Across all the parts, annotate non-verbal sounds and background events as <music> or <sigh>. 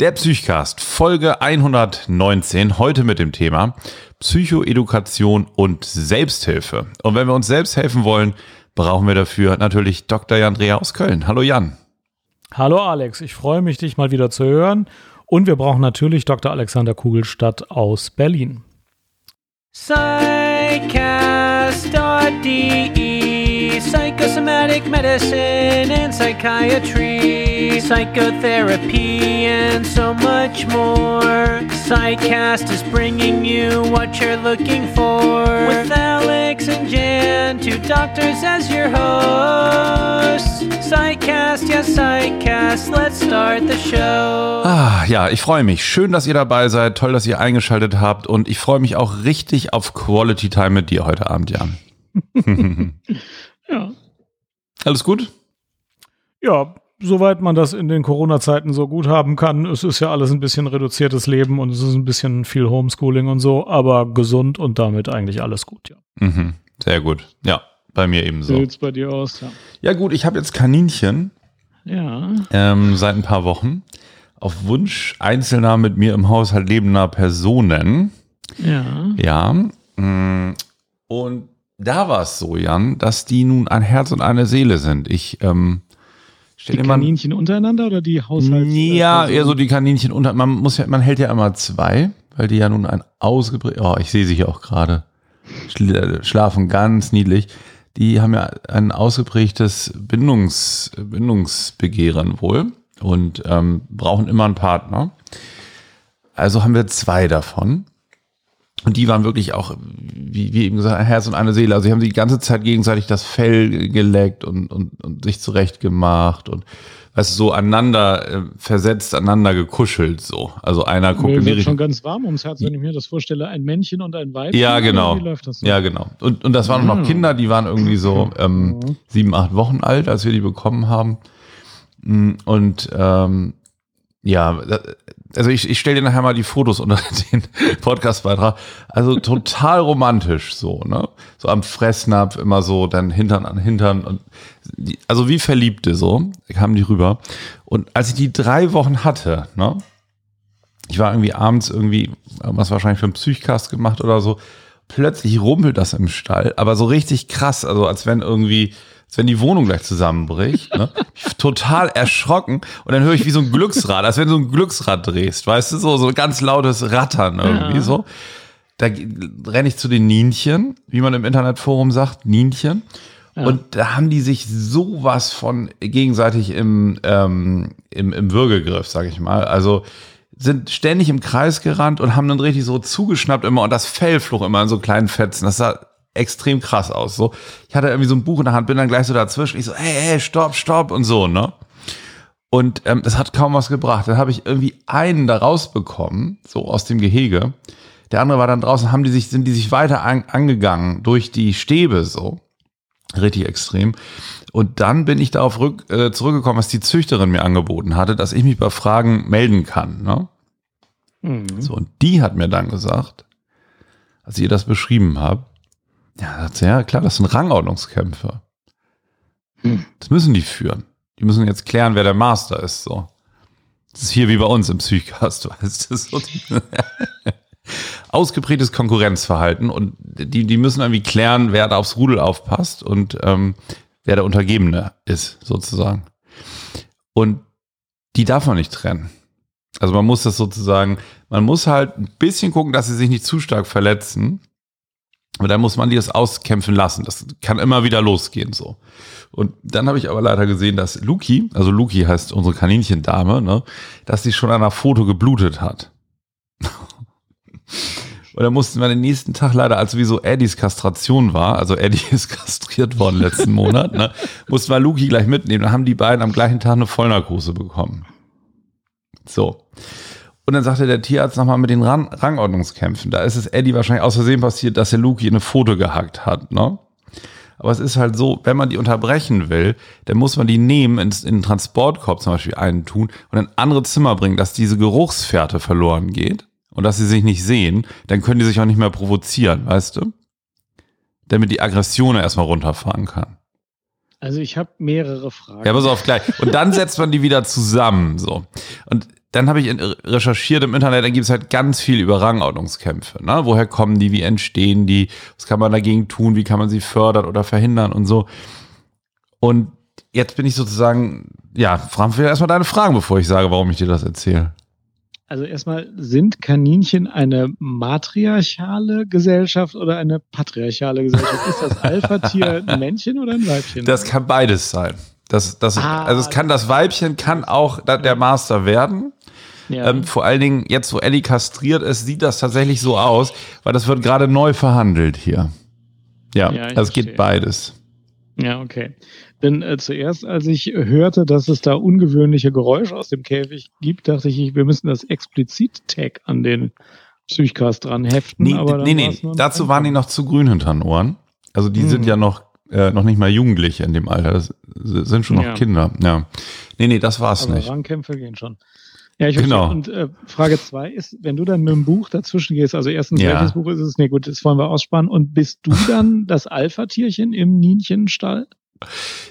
Der Psychcast, Folge 119, heute mit dem Thema Psychoedukation und Selbsthilfe. Und wenn wir uns selbst helfen wollen, brauchen wir dafür natürlich Dr. Jan Dreher aus Köln. Hallo Jan. Hallo Alex, ich freue mich, dich mal wieder zu hören. Und wir brauchen natürlich Dr. Alexander Kugelstadt aus Berlin. Psychcast.de Psychosomatic medicine and psychiatry Psychotherapy and so much more Psychcast is bringing you what you're looking for With Alex and Jan, two doctors as your hosts Psychcast, yes Psychcast, let's start the show Ah, ja, ich freue mich. Schön, dass ihr dabei seid. Toll, dass ihr eingeschaltet habt. Und ich freue mich auch richtig auf Quality Time mit dir heute Abend, Jan. <laughs> Ja. Alles gut? Ja, soweit man das in den Corona-Zeiten so gut haben kann. Es ist ja alles ein bisschen reduziertes Leben und es ist ein bisschen viel Homeschooling und so, aber gesund und damit eigentlich alles gut, ja. Mhm. Sehr gut. Ja, bei mir ebenso. sieht's bei dir aus? Ja. Ja gut, ich habe jetzt Kaninchen Ja. ähm, seit ein paar Wochen. Auf Wunsch einzelner mit mir im Haushalt lebender Personen. Ja. Ja. mm, Und da war es so, Jan, dass die nun ein Herz und eine Seele sind. Ich ähm, Die stelle mal. Kaninchen untereinander oder die Haushalts... Ja, äh, eher so die Kaninchen unter. Man muss ja, man hält ja immer zwei, weil die ja nun ein ausgeprägt. Oh, ich sehe sie hier auch gerade. Schla- Schlafen ganz niedlich. Die haben ja ein ausgeprägtes Bindungs, Bindungsbegehren wohl und ähm, brauchen immer einen Partner. Also haben wir zwei davon. Und die waren wirklich auch, wie, wie eben gesagt, ein Herz und eine Seele. Also sie haben die ganze Zeit gegenseitig das Fell geleckt und, und, und sich zurecht gemacht und weißt du, so aneinander äh, versetzt, aneinander gekuschelt so. Also einer guckt Mir wird schon ganz warm ums Herz, wenn ich mir das vorstelle. Ein Männchen und ein Weibchen. Ja, genau. Wie läuft das so? Ja, genau. Und, und das waren noch Ah. Kinder, die waren irgendwie so ähm, sieben, acht Wochen alt, als wir die bekommen haben. Mm, Und ähm, ja, also ich, ich stelle dir nachher mal die Fotos unter <laughs> den Podcastbeitrag. Also total romantisch so, ne? So am Fressnapf immer so, dann Hintern an Hintern und die, also wie Verliebte so, kamen die rüber. Und als ich die drei Wochen hatte, ne? Ich war irgendwie abends irgendwie, was wahrscheinlich für einen Psychcast gemacht oder so. Plötzlich rumpelt das im Stall, aber so richtig krass, also als wenn irgendwie, als wenn die Wohnung gleich zusammenbricht. Ne? Total erschrocken und dann höre ich wie so ein Glücksrad, als wenn du ein Glücksrad drehst, weißt du, so, so ein ganz lautes Rattern irgendwie Ja. so. Da renne ich zu den Nienchen, wie man im Internetforum sagt, Nienchen. Und da haben die sich sowas von gegenseitig im, ähm, im, im Würgegriff, sag ich mal. Also sind ständig im Kreis gerannt und haben dann richtig so zugeschnappt immer und das Fell flog immer in so kleinen Fetzen. Das sah extrem krass aus. So, ich hatte irgendwie so ein Buch in der Hand, bin dann gleich so dazwischen. Ich so, hey, hey, stopp, stopp und so, ne? Und ähm, das hat kaum was gebracht. Dann habe ich irgendwie einen da rausbekommen, so aus dem Gehege. Der andere war dann draußen, haben die sich, sind die sich weiter an, angegangen durch die Stäbe so. Richtig extrem. Und dann bin ich darauf rück, äh, zurückgekommen, was die Züchterin mir angeboten hatte, dass ich mich bei Fragen melden kann. Ne? Mhm. So, und die hat mir dann gesagt, als ich ihr das beschrieben habe, ja, ja klar, das sind Rangordnungskämpfe. Hm. Das müssen die führen. Die müssen jetzt klären, wer der Master ist. So. Das ist hier wie bei uns im Psychcast, <laughs> weißt du. So. <laughs> Ausgeprägtes Konkurrenzverhalten und die, die müssen irgendwie klären, wer da aufs Rudel aufpasst und ähm, wer der Untergebene ist, sozusagen. Und die darf man nicht trennen. Also man muss das sozusagen, man muss halt ein bisschen gucken, dass sie sich nicht zu stark verletzen. Aber dann muss man die das auskämpfen lassen. Das kann immer wieder losgehen so. Und dann habe ich aber leider gesehen, dass Luki, also Luki heißt unsere Kaninchendame, ne, dass sie schon an einer Foto geblutet hat. <laughs> Und dann mussten wir den nächsten Tag leider, als wie so Eddies Kastration war, also Eddie <laughs> ist kastriert worden letzten Monat, ne, mussten wir Luki gleich mitnehmen. Dann haben die beiden am gleichen Tag eine Vollnarkose bekommen. So. Und dann sagte der Tierarzt nochmal mit den Ran Rangordnungskämpfen. Da ist es Eddie wahrscheinlich aus Versehen passiert, dass der Luki eine Foto gehackt hat, ne? Aber es ist halt so, wenn man die unterbrechen will, dann muss man die nehmen, ins, in den Transportkorb zum Beispiel einen tun und in ein anderes Zimmer bringen, dass diese Geruchsfährte verloren geht und dass sie sich nicht sehen. Dann können die sich auch nicht mehr provozieren, weißt du? Damit die Aggression erstmal runterfahren kann. Also ich habe mehrere Fragen. Ja, pass auf, gleich. Und dann setzt man die wieder zusammen, so. Und dann habe ich recherchiert im Internet, dann gibt es halt ganz viel über Rangordnungskämpfe. Ne? Woher kommen die, wie entstehen die, was kann man dagegen tun, wie kann man sie fördern oder verhindern und so. Und jetzt bin ich sozusagen, ja, fragen wir erstmal deine Fragen, bevor ich sage, warum ich dir das erzähle. Also erstmal, sind Kaninchen eine matriarchale Gesellschaft oder eine patriarchale Gesellschaft? Ist das Alpha-Tier <laughs> ein Männchen oder ein Weibchen? Das kann beides sein. Das, das, Ah, also es kann das Weibchen kann auch der Master werden. Ja. Ähm, vor allen Dingen jetzt, wo Ellie kastriert ist, sieht das tatsächlich so aus, weil das wird gerade neu verhandelt hier. Ja, Ja, das geht beides. Ja, okay. Denn äh, zuerst, als ich hörte, dass es da ungewöhnliche Geräusche aus dem Käfig gibt, dachte ich, wir müssen das Explizit-Tag an den Psychcast dran heften. Nee, aber nee, nee. dazu waren die noch zu grün hinter den Ohren. Also die sind Hm. ja noch, äh, noch nicht mal Jugendliche in dem Alter. Das sind schon noch Ja. Kinder. Ja. Nee, nee, das war's Aber nicht. Rangkämpfe gehen schon. Ja, ich Genau. verstehe. Und äh, Frage zwei ist, wenn du dann mit dem Buch dazwischen gehst, also erstens, Ja. welches Buch ist es? Nee, gut, das wollen wir aussparen. Und bist du <laughs> dann das Alpha-Tierchen im Nienchenstall?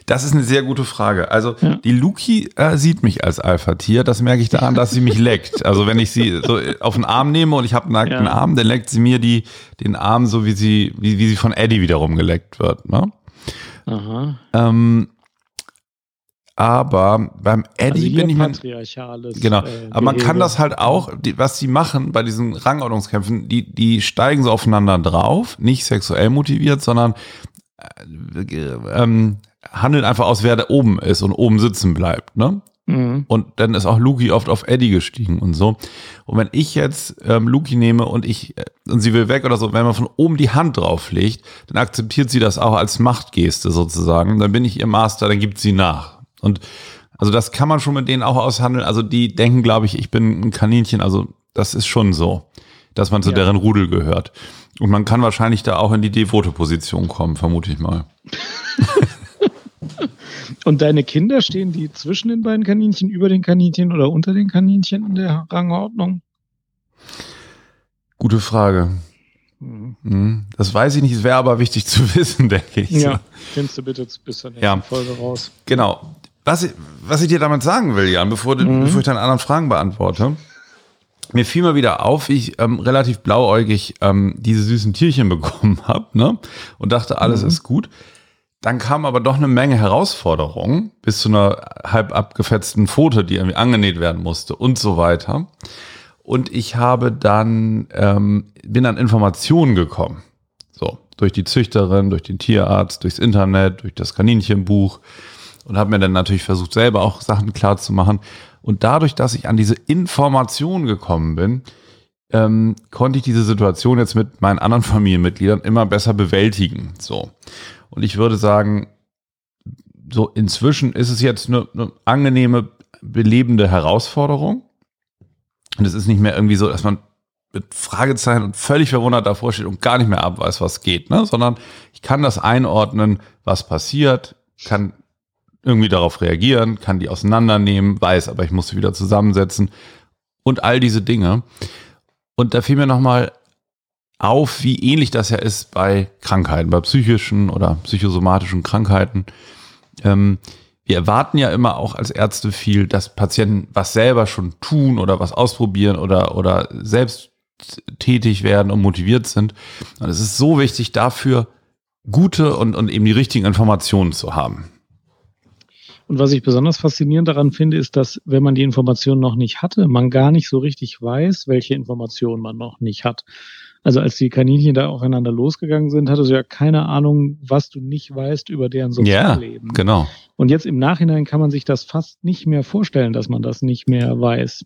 Das ist eine sehr gute Frage. Also Ja. die Luki äh, sieht mich als Alpha-Tier. Das merke ich daran, dass sie mich <laughs> leckt. Also wenn ich sie so auf den Arm nehme und ich habe einen nackten Ja. Arm, dann leckt sie mir die, den Arm so, wie sie, wie, wie sie von Eddie wiederum geleckt wird. Ne? Aha. Ähm, aber beim Eddie Also bin ich mir patriarchales. Genau, äh, aber man kann das halt auch, die, was die machen bei diesen Rangordnungskämpfen, die, die steigen so aufeinander drauf, nicht sexuell motiviert, sondern äh, ähm, handeln einfach aus, wer da oben ist und oben sitzen bleibt. Ne? Mhm. Und dann ist auch Luki oft auf Eddie gestiegen und so. Und wenn ich jetzt ähm, Luki nehme und ich äh, und sie will weg oder so, wenn man von oben die Hand drauflegt, dann akzeptiert sie das auch als Machtgeste sozusagen. Dann bin ich ihr Master, dann gibt sie nach. Und also das kann man schon mit denen auch aushandeln. Also die denken, glaube ich, ich bin ein Kaninchen. Also das ist schon so, dass man zu Ja. deren Rudel gehört. Und man kann wahrscheinlich da auch in die devote Position kommen, vermute ich mal. <laughs> Und deine Kinder stehen die zwischen den beiden Kaninchen, über den Kaninchen oder unter den Kaninchen in der Rangordnung? Gute Frage. Mhm. Hm, Das weiß ich nicht, es wäre aber wichtig zu <laughs> wissen, denke ich. Ja, findest du bitte bis zur nächsten Ja. Folge raus. Genau. Was ich, was ich dir damit sagen will, Jan, bevor, Mhm. bevor ich deine anderen Fragen beantworte, mir fiel mal wieder auf, wie ich ähm, relativ blauäugig ähm, diese süßen Tierchen <laughs> bekommen habe ne? und dachte, alles Mhm. ist gut. Dann kam aber doch eine Menge Herausforderungen bis zu einer halb abgefetzten Pfote, die irgendwie angenäht werden musste und so weiter. Und ich habe dann, ähm, bin an Informationen gekommen. So, durch die Züchterin, durch den Tierarzt, durchs Internet, durch das Kaninchenbuch und habe mir dann natürlich versucht, selber auch Sachen klar zu machen. Und dadurch, dass ich an diese Information gekommen bin, ähm, konnte ich diese Situation jetzt mit meinen anderen <laughs> Familienmitgliedern immer besser bewältigen. So. Und ich würde sagen, so inzwischen ist es jetzt eine, eine angenehme, belebende Herausforderung. Und es ist nicht mehr irgendwie so, dass man mit Fragezeichen und völlig verwundert davor steht und gar nicht mehr abweist, was geht, ne? sondern ich kann das einordnen, was passiert, kann irgendwie darauf reagieren, kann die auseinandernehmen, weiß, aber ich muss sie wieder zusammensetzen und all diese Dinge. Und da fiel mir nochmal auf, wie ähnlich das ja ist bei Krankheiten, bei psychischen oder psychosomatischen Krankheiten. Ähm, wir erwarten ja immer auch als Ärzte viel, dass Patienten was selber schon tun oder was ausprobieren oder, oder selbst tätig werden und motiviert sind. Und es ist so wichtig dafür, gute und, und eben die richtigen Informationen zu haben. Und was ich besonders faszinierend daran finde, ist, dass wenn man die Informationen noch nicht hatte, man gar nicht so richtig weiß, welche Informationen man noch nicht hat. Also als die Kaninchen da aufeinander losgegangen sind, hattest du ja keine Ahnung, was du nicht weißt über deren Sozialleben. genau. Und jetzt im Nachhinein kann man sich das fast nicht mehr vorstellen, dass man das nicht mehr weiß.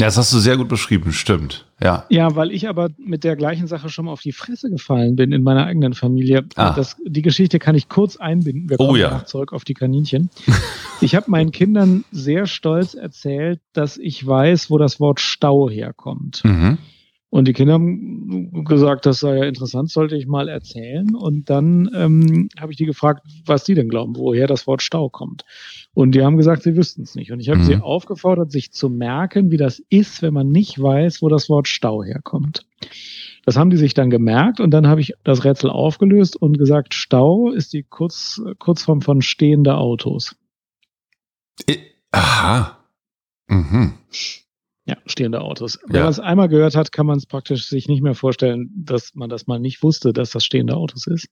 Ja, das hast du sehr gut beschrieben, stimmt. Ja. Ja, weil ich aber mit der gleichen Sache schon mal auf die Fresse gefallen bin in meiner eigenen Familie. Ah. Das, die Geschichte kann ich kurz einbinden. Wir Oh kommen ja. danach zurück auf die Kaninchen. <laughs> ich habe meinen Kindern sehr stolz erzählt, dass ich weiß, wo das Wort Stau herkommt. Mhm. Und die Kinder haben gesagt, das sei ja interessant, sollte ich mal erzählen. Und dann ähm, habe ich die gefragt, was die denn glauben, woher das Wort Stau kommt. Und die haben gesagt, sie wüssten es nicht. Und ich habe Mhm. sie aufgefordert, sich zu merken, wie das ist, wenn man nicht weiß, wo das Wort Stau herkommt. Das haben die sich dann gemerkt und dann habe ich das Rätsel aufgelöst und gesagt, Stau ist die Kurz, Kurzform von stehende Autos. Aha. Mhm. Stehende Autos. Wenn Ja. man es einmal gehört hat, kann man es praktisch sich nicht mehr vorstellen, dass man das mal nicht wusste, dass das stehende Autos ist.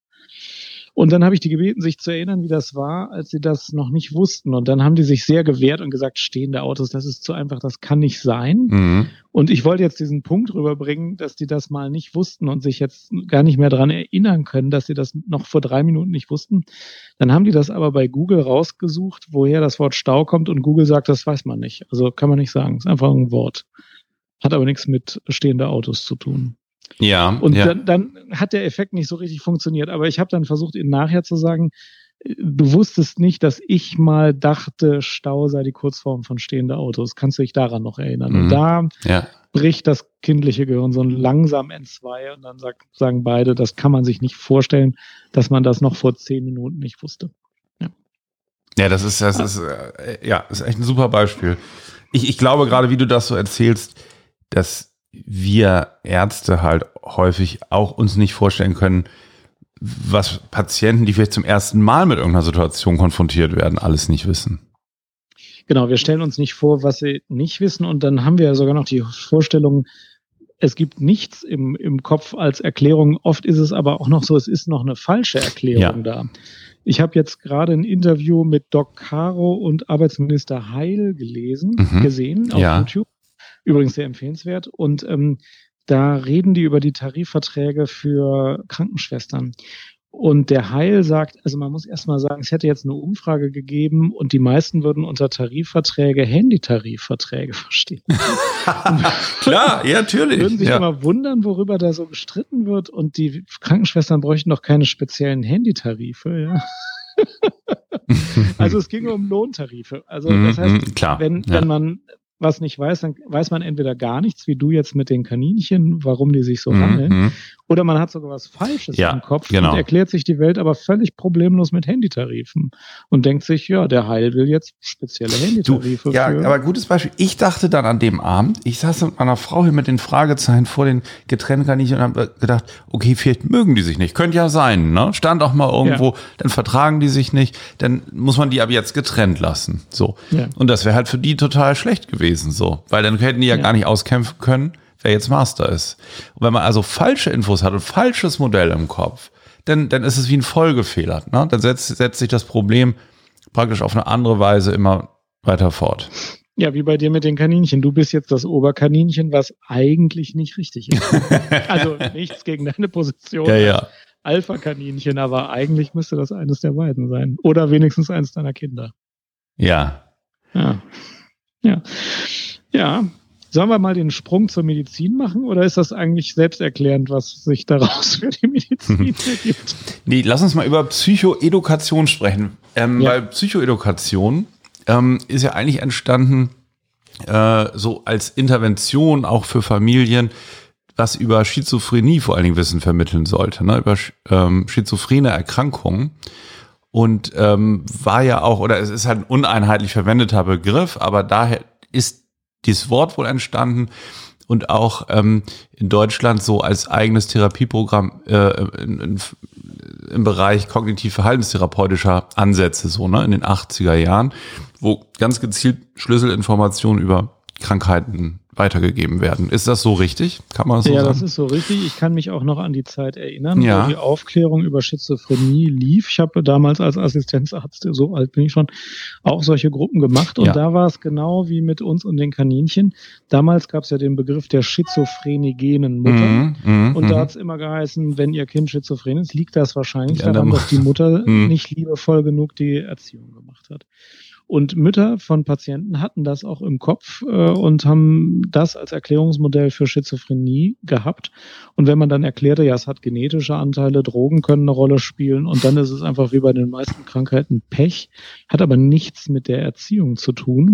Und dann habe ich die gebeten, sich zu erinnern, wie das war, als sie das noch nicht wussten. Und dann haben die sich sehr gewehrt und gesagt, stehende Autos, das ist zu einfach, das kann nicht sein. Mhm. Und ich wollte jetzt diesen Punkt rüberbringen, dass die das mal nicht wussten und sich jetzt gar nicht mehr dran erinnern können, dass sie das noch vor drei Minuten nicht wussten. Dann haben die das aber bei Google rausgesucht, woher das Wort Stau kommt und Google sagt, das weiß man nicht. Also kann man nicht sagen. Ist einfach ein Wort. Hat aber nichts mit stehende Autos zu tun. Ja, Und ja. dann, dann hat der Effekt nicht so richtig funktioniert. Aber ich habe dann versucht, ihnen nachher zu sagen, äh, du wusstest nicht, dass ich mal dachte, Stau sei die Kurzform von stehende Autos. Kannst du dich daran noch erinnern? Mhm. Und da ja. bricht das kindliche Gehirn so langsam entzwei und dann sagt, sagen beide, das kann man sich nicht vorstellen, dass man das noch vor zehn Minuten nicht wusste. Ja, das ist, das ist, äh, ja, ist echt ein super Beispiel. Ich, ich glaube gerade, wie du das so erzählst, dass wir Ärzte halt häufig auch uns nicht vorstellen können, was Patienten, die vielleicht zum ersten Mal mit irgendeiner Situation konfrontiert werden, alles nicht wissen. Genau, wir stellen uns nicht vor, was sie nicht wissen und dann haben wir ja sogar noch die Vorstellung, es gibt nichts im, im Kopf als Erklärung. Oft ist es aber auch noch so, es ist noch eine falsche Erklärung da. Ich habe jetzt gerade ein Interview mit Doc Caro und Arbeitsminister Heil gelesen, Mhm. gesehen auf Ja. YouTube. Übrigens sehr empfehlenswert. Und ähm, da reden die über die Tarifverträge für Krankenschwestern. Und der Heil sagt, also man muss erstmal sagen, es hätte jetzt eine Umfrage gegeben und die meisten würden unter Tarifverträge Handytarifverträge <laughs> verstehen. <laughs> Klar, ja, natürlich. Würden sich ja. immer wundern, worüber da so gestritten wird und die Krankenschwestern bräuchten doch keine speziellen Handytarife, ja. <laughs> Also es ging um Lohntarife. Also das heißt, Mhm, klar. wenn, ja. wenn man was nicht weiß, dann weiß man entweder gar nichts, wie du jetzt mit den Kaninchen, warum die sich so handeln, Mhm, mhm. oder man hat sogar was Falsches Ja, im Kopf genau. und erklärt sich die Welt aber völlig problemlos mit Handytarifen und denkt sich, ja, der Heil will jetzt spezielle Du, Handytarife ja, für. aber gutes Beispiel. Ich dachte dann an dem Abend, ich saß mit meiner Frau hier mit den Fragezeichen vor den Getränkaninchen und habe gedacht, okay, vielleicht mögen die sich nicht. Könnte ja sein, ne? Stand auch mal irgendwo, dann vertragen die sich nicht, dann muss man die aber jetzt getrennt lassen. So. Ja. Und das wäre halt für die total schlecht gewesen, so. Weil dann hätten die ja, Ja. gar nicht auskämpfen können, wer jetzt Master ist. Und wenn man also falsche Infos hat und falsches Modell im Kopf, dann, dann ist es wie ein Folgefehler. Ne? Dann setzt, setzt sich das Problem praktisch auf eine andere Weise immer weiter fort. Ja, wie bei dir mit den Kaninchen. Du bist jetzt das Oberkaninchen, was eigentlich nicht richtig ist. <laughs> also nichts gegen deine Position. Ja, ja. Alpha-Kaninchen, aber eigentlich müsste das eines der beiden sein. Oder wenigstens eines deiner Kinder. Ja. Ja. Ja. Ja. Sollen wir mal den Sprung zur Medizin machen oder ist das eigentlich selbsterklärend, was sich daraus für die Medizin ergibt? <laughs> Nee, lass uns mal über Psychoedukation sprechen. Ähm, Ja. Weil Psychoedukation ähm, ist ja eigentlich entstanden äh, so als Intervention auch für Familien, was über Schizophrenie vor allen Dingen Wissen vermitteln sollte, ne? über ähm, schizophrene Erkrankungen. Und ähm, war ja auch, oder es ist halt ein uneinheitlich verwendeter Begriff, aber daher ist dieses Wort wohl entstanden und auch ähm, in Deutschland so als eigenes Therapieprogramm äh, in, in, im Bereich kognitiv-verhaltenstherapeutischer Ansätze, so ne, in den 80er Jahren, wo ganz gezielt Schlüsselinformationen über Krankheiten weitergegeben werden. Ist das so richtig? Kann man das so ja, sagen? das ist so richtig. Ich kann mich auch noch an die Zeit erinnern, Ja. wo die Aufklärung über Schizophrenie lief. Ich habe damals als Assistenzarzt, so alt bin ich schon, auch solche Gruppen gemacht. Und Ja. da war es genau wie mit uns und den Kaninchen. Damals gab es ja den Begriff der schizophrenigenen Mutter. Mhm, mhm, Und da mhm. hat es immer geheißen, wenn ihr Kind schizophren ist, liegt das wahrscheinlich Ja, daran, dass die <laughs> Mutter Mhm. nicht liebevoll genug die Erziehung gemacht hat. Und Mütter von Patienten hatten das auch im Kopf äh, und haben das als Erklärungsmodell für Schizophrenie gehabt. Und wenn man dann erklärte, ja, es hat genetische Anteile, Drogen können eine Rolle spielen und dann ist es einfach wie bei den meisten Krankheiten Pech, hat aber nichts mit der Erziehung zu tun,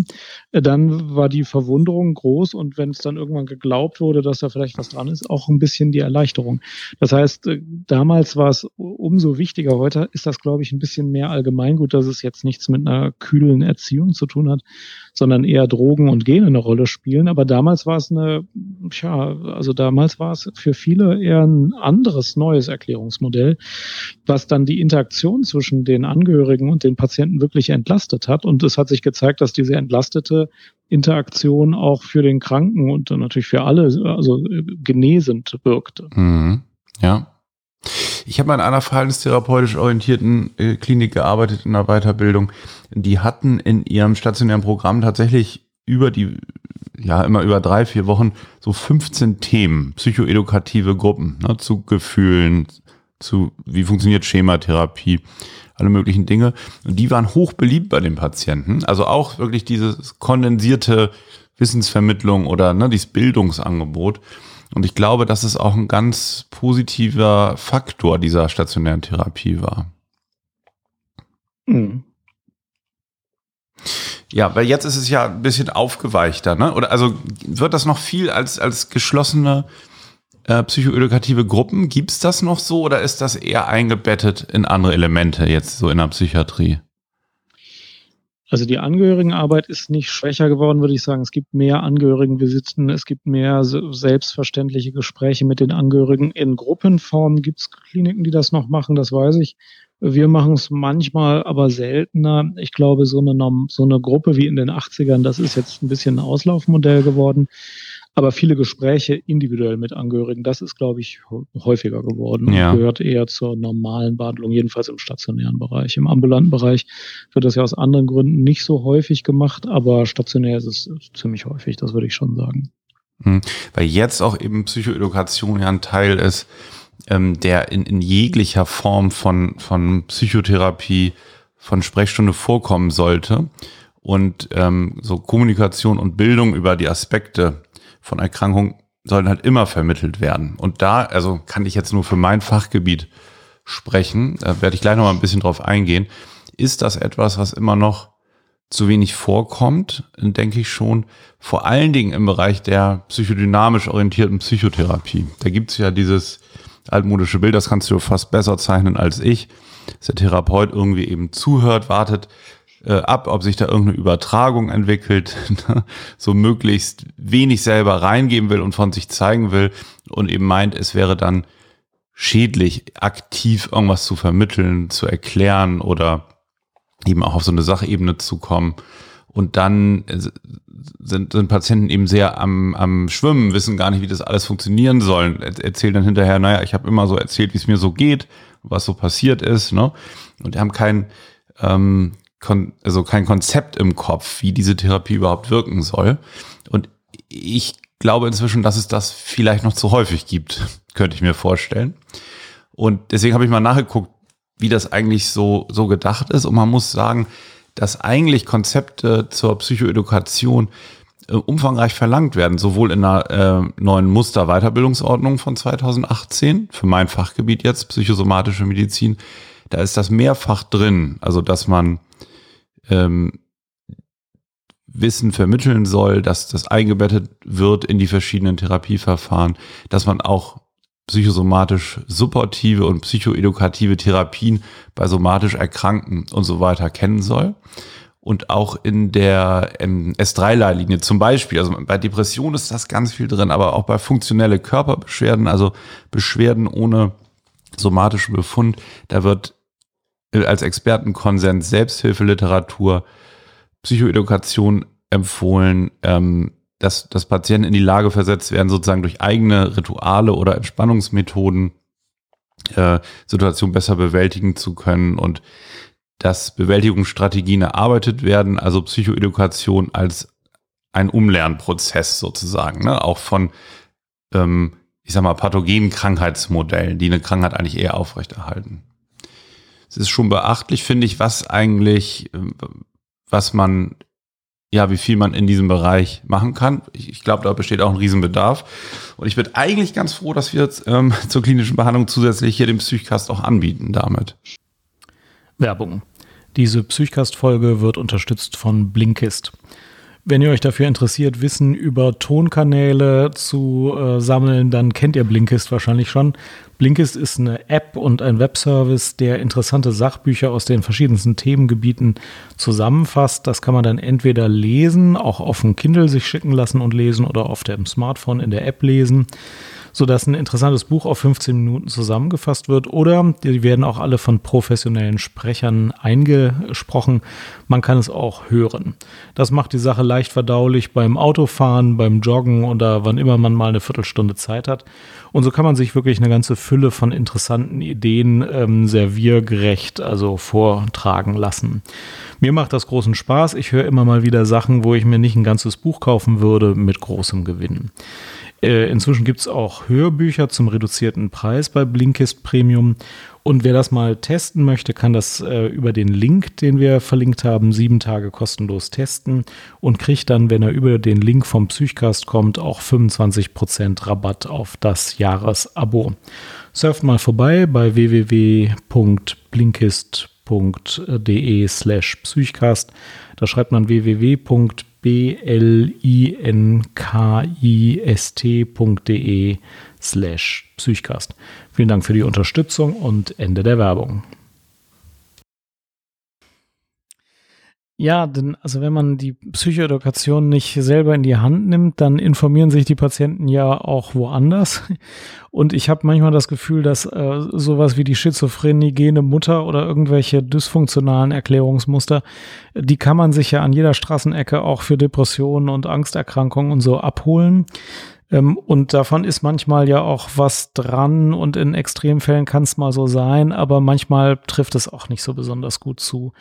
äh, dann war die Verwunderung groß und wenn es dann irgendwann geglaubt wurde, dass da vielleicht was dran ist, auch ein bisschen die Erleichterung. Das heißt, äh, damals war es umso wichtiger. Heute ist das, glaube ich, ein bisschen mehr allgemeingut, dass es jetzt nichts mit einer kühlen Erziehung zu tun hat, sondern eher Drogen und Gene eine Rolle spielen. Aber damals war es eine, tja, also damals war es für viele eher ein anderes, neues Erklärungsmodell, was dann die Interaktion zwischen den Angehörigen und den Patienten wirklich entlastet hat. Und es hat sich gezeigt, dass diese entlastete Interaktion auch für den Kranken und natürlich für alle, also genesend wirkte. Mhm. Ja. Ich habe in einer verhaltenstherapeutisch orientierten äh, Klinik gearbeitet in der Weiterbildung. Die hatten in ihrem stationären Programm tatsächlich über die, ja, immer über drei, vier Wochen so 15 Themen, psychoedukative Gruppen, ne, zu Gefühlen, zu wie funktioniert Schematherapie, alle möglichen Dinge. Und die waren hoch beliebt bei den Patienten. Also auch wirklich dieses kondensierte Wissensvermittlung oder ne, dieses Bildungsangebot. Und ich glaube, dass es auch ein ganz positiver Faktor dieser stationären Therapie war. Mhm. Ja, weil jetzt ist es ja ein bisschen aufgeweichter, ne? Oder also wird das noch viel als, als geschlossene äh, psychoedukative Gruppen? Gibt's das noch so oder ist das eher eingebettet in andere Elemente jetzt so in der Psychiatrie? Also die Angehörigenarbeit ist nicht schwächer geworden, würde ich sagen. Es gibt mehr Angehörigenvisiten, es gibt mehr selbstverständliche Gespräche mit den Angehörigen. In Gruppenform gibt es Kliniken, die das noch machen, das weiß ich. Wir machen es manchmal, aber seltener. Ich glaube, so eine, so eine Gruppe wie in den 80ern, das ist jetzt ein bisschen ein Auslaufmodell geworden. Aber viele Gespräche individuell mit Angehörigen, das ist, glaube ich, häufiger geworden. Ja. Gehört eher zur normalen Behandlung, jedenfalls im stationären Bereich. Im ambulanten Bereich wird das ja aus anderen Gründen nicht so häufig gemacht, aber stationär ist es ziemlich häufig, das würde ich schon sagen. Hm. Weil jetzt auch eben Psychoedukation ja ein Teil ist, ähm, der in, in jeglicher Form von, von Psychotherapie, von Sprechstunde vorkommen sollte. Und ähm, so Kommunikation und Bildung über die Aspekte von Erkrankungen sollen halt immer vermittelt werden. Und da, also kann ich jetzt nur für mein Fachgebiet sprechen, da werde ich gleich noch mal ein bisschen drauf eingehen, ist das etwas, was immer noch zu wenig vorkommt, denke ich schon, vor allen Dingen im Bereich der psychodynamisch orientierten Psychotherapie. Da gibt es ja dieses altmodische Bild, das kannst du fast besser zeichnen als ich, dass der Therapeut irgendwie eben zuhört, wartet, ab, ob sich da irgendeine Übertragung entwickelt, <laughs> ne? so möglichst wenig selber reingeben will und von sich zeigen will und eben meint, es wäre dann schädlich, aktiv irgendwas zu vermitteln, zu erklären oder eben auch auf so eine Sachebene zu kommen. Und dann äh, sind, sind Patienten eben sehr am, am Schwimmen, wissen gar nicht, wie das alles funktionieren soll. Erzählen dann hinterher, naja, ich habe immer so erzählt, wie es mir so geht, was so passiert ist. Ne? Und haben kein, ähm, kon also kein Konzept im Kopf, wie diese Therapie überhaupt wirken soll. Und ich glaube inzwischen, dass es das vielleicht noch zu häufig gibt, <laughs> könnte ich mir vorstellen. Und deswegen habe ich mal nachgeguckt, wie das eigentlich so, so gedacht ist. Und man muss sagen, dass eigentlich Konzepte zur Psychoedukation äh, umfangreich verlangt werden, sowohl in der äh, neuen Muster-Weiterbildungsordnung von 2018, für mein Fachgebiet jetzt, psychosomatische Medizin, da ist das mehrfach drin, also dass man ähm, Wissen vermitteln soll, dass das eingebettet wird in die verschiedenen Therapieverfahren, dass man auch psychosomatisch supportive und psychoedukative Therapien bei somatisch Erkrankten und so weiter kennen soll. Und auch in der ähm, S3-Leitlinie zum Beispiel, also bei Depression ist das ganz viel drin, aber auch bei funktionelle Körperbeschwerden, also Beschwerden ohne somatischen Befund, da wird als Expertenkonsens Selbsthilfeliteratur, Psychoedukation empfohlen, ähm, dass, dass Patienten in die Lage versetzt werden, sozusagen durch eigene Rituale oder Entspannungsmethoden äh, Situationen besser bewältigen zu können und dass Bewältigungsstrategien erarbeitet werden, also Psychoedukation als ein Umlernprozess sozusagen, ne? auch von, ähm, ich sag mal, pathogenen Krankheitsmodellen, die eine Krankheit eigentlich eher aufrechterhalten es ist schon beachtlich, finde ich, was eigentlich, äh, was man, ja, wie viel man in diesem Bereich machen kann. Ich, ich glaube, da besteht auch ein Riesenbedarf. Und ich bin eigentlich ganz froh, dass wir jetzt ähm, <laughs> zur klinischen Behandlung zusätzlich hier den Psychcast auch anbieten damit. Werbung. Diese Psychcast-Folge wird unterstützt von Blinkist. Wenn ihr euch dafür interessiert, Wissen über Tonkanäle zu äh, sammeln, dann kennt ihr Blinkist wahrscheinlich schon. Blinkist ist eine App und ein Webservice, der interessante Sachbücher aus den verschiedensten Themengebieten zusammenfasst. Das kann man dann entweder lesen, auch auf dem Kindle sich schicken lassen und lesen oder auf dem Smartphone in der App lesen sodass ein interessantes Buch auf 15 Minuten zusammengefasst wird. Oder die werden auch alle von professionellen Sprechern eingesprochen. Man kann es auch hören. Das macht die Sache leicht verdaulich beim Autofahren, beim Joggen oder wann immer man mal eine Viertelstunde Zeit hat. Und so kann man sich wirklich eine ganze Fülle von interessanten Ideen ähm, serviergerecht, also vortragen lassen. Mir macht das großen Spaß. Ich höre immer mal wieder Sachen, wo ich mir nicht ein ganzes Buch kaufen würde, mit großem Gewinn. Äh, inzwischen gibt es auch Hörbücher zum reduzierten Preis bei Blinkist Premium. Und wer das mal testen möchte, kann das äh, über den Link, den wir verlinkt haben, sieben Tage kostenlos testen und kriegt dann, wenn er über den Link vom Psychcast kommt, auch 25% Rabatt auf das Jahresabo. Surft mal vorbei bei www.blinkist.de slash Psychcast. Da schreibt man www.blinkist.de blinkist.de slash Psychcast. Vielen Dank für die Unterstützung und Ende der Werbung. Ja, denn also wenn man die Psychoedukation nicht selber in die Hand nimmt, dann informieren sich die Patienten ja auch woanders. Und ich habe manchmal das Gefühl, dass äh, sowas wie die schizophrenie-gene Mutter oder irgendwelche dysfunktionalen Erklärungsmuster, die kann man sich ja an jeder Straßenecke auch für Depressionen und Angsterkrankungen und so abholen. Ähm, und davon ist manchmal ja auch was dran und in Extremfällen kann es mal so sein, aber manchmal trifft es auch nicht so besonders gut zu.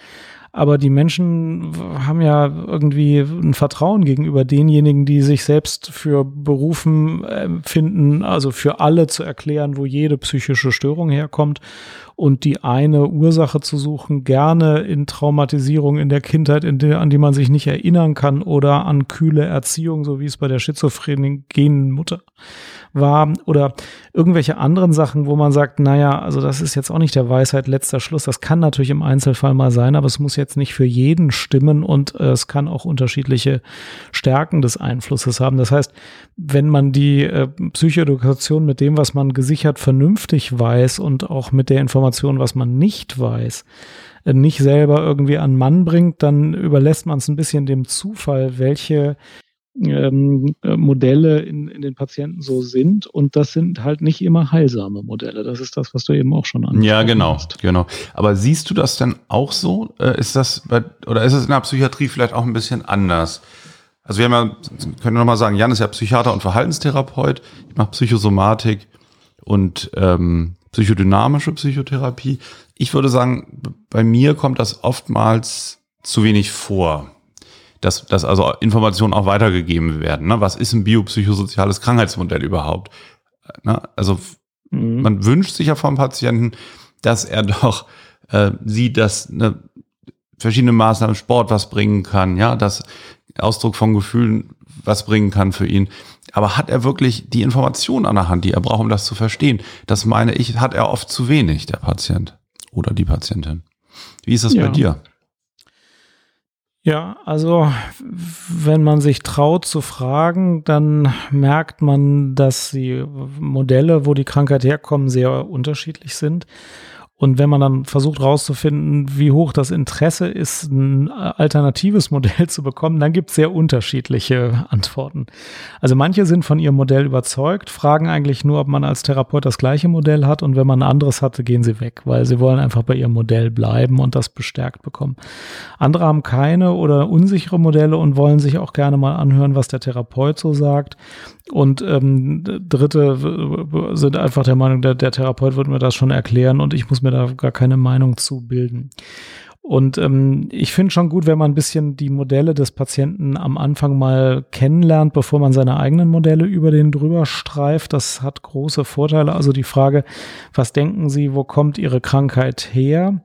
Aber die Menschen haben ja irgendwie ein Vertrauen gegenüber denjenigen, die sich selbst für berufen äh, finden, also für alle zu erklären, wo jede psychische Störung herkommt und die eine Ursache zu suchen, gerne in Traumatisierung in der Kindheit, in der, an die man sich nicht erinnern kann oder an kühle Erziehung, so wie es bei der schizophrenen Mutter war oder irgendwelche anderen Sachen, wo man sagt, naja, also das ist jetzt auch nicht der Weisheit letzter Schluss. Das kann natürlich im Einzelfall mal sein, aber es muss jetzt nicht für jeden stimmen und äh, es kann auch unterschiedliche Stärken des Einflusses haben. Das heißt, wenn man die äh, Psychoedukation mit dem, was man gesichert vernünftig weiß und auch mit der Information, was man nicht weiß, äh, nicht selber irgendwie an Mann bringt, dann überlässt man es ein bisschen dem Zufall, welche ähm, äh, Modelle in, in den Patienten so sind. Und das sind halt nicht immer heilsame Modelle. Das ist das, was du eben auch schon angesprochen Ja, genau, hast. genau. Aber siehst du das denn auch so? Äh, ist das bei, oder ist es in der Psychiatrie vielleicht auch ein bisschen anders? Also wir haben ja, können wir nochmal sagen, Jan ist ja Psychiater und Verhaltenstherapeut. Ich mache Psychosomatik und ähm, psychodynamische Psychotherapie. Ich würde sagen, bei mir kommt das oftmals zu wenig vor dass, dass also Informationen auch weitergegeben werden. Ne? Was ist ein biopsychosoziales Krankheitsmodell überhaupt? Ne? Also mhm. man wünscht sich ja vom Patienten, dass er <laughs> doch äh, sieht, dass ne, verschiedene Maßnahmen Sport was bringen kann, ja, dass Ausdruck von Gefühlen was bringen kann für ihn. Aber hat er wirklich die Informationen an der Hand, die er braucht, um das zu verstehen? Das meine ich, hat er oft zu wenig, der Patient oder die Patientin. Wie ist das ja. bei dir? Ja, also wenn man sich traut zu fragen, dann merkt man, dass die Modelle, wo die Krankheit herkommen, sehr unterschiedlich sind. Und wenn man dann versucht herauszufinden, wie hoch das Interesse ist, ein alternatives <laughs> Modell zu bekommen, dann gibt es sehr unterschiedliche Antworten. Also manche sind von ihrem Modell überzeugt, fragen eigentlich nur, ob man als Therapeut das gleiche Modell hat und wenn man ein anderes hatte, gehen sie weg, weil sie wollen einfach bei ihrem Modell bleiben und das bestärkt bekommen. Andere haben keine oder unsichere Modelle und wollen sich auch gerne mal anhören, was der Therapeut so sagt. Und ähm, Dritte sind einfach der Meinung, der, der Therapeut wird mir das schon erklären und ich muss mir da gar keine Meinung zu bilden. Und ähm, ich finde schon gut, wenn man ein bisschen die Modelle des Patienten am Anfang mal kennenlernt, bevor man seine eigenen Modelle über den drüber streift. Das hat große Vorteile. Also die Frage, was denken Sie, wo kommt Ihre Krankheit her?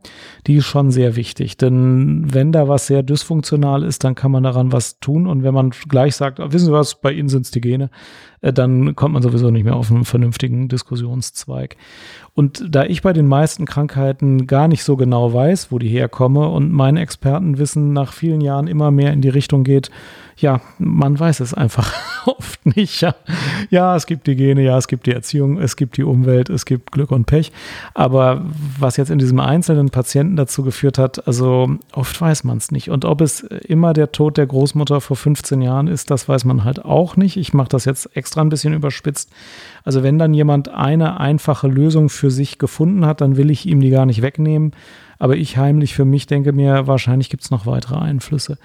Die ist schon sehr wichtig. Denn wenn da was sehr dysfunktional ist, dann kann man daran was tun. Und wenn man gleich sagt, wissen Sie was, bei Ihnen sind es die Gene, äh, dann kommt man sowieso nicht mehr auf einen vernünftigen Diskussionszweig. Und da ich bei den meisten Krankheiten gar nicht so genau weiß, wo die herkommen, komme und mein Expertenwissen nach vielen Jahren immer mehr in die Richtung geht, ja, man weiß es einfach <laughs> oft nicht. Ja. ja, es gibt die Gene, ja, es gibt die Erziehung, es gibt die Umwelt, es gibt Glück und Pech. Aber was jetzt in diesem einzelnen Patienten dazu geführt hat, also oft weiß man es nicht. Und ob es immer der Tod der Großmutter vor 15 Jahren ist, das weiß man halt auch nicht. Ich mache das jetzt extra ein bisschen überspitzt. Also wenn dann jemand eine einfache Lösung für sich gefunden hat, dann will ich ihm die gar nicht wegnehmen. Aber ich heimlich für mich denke mir, wahrscheinlich gibt es noch weitere Einflüsse.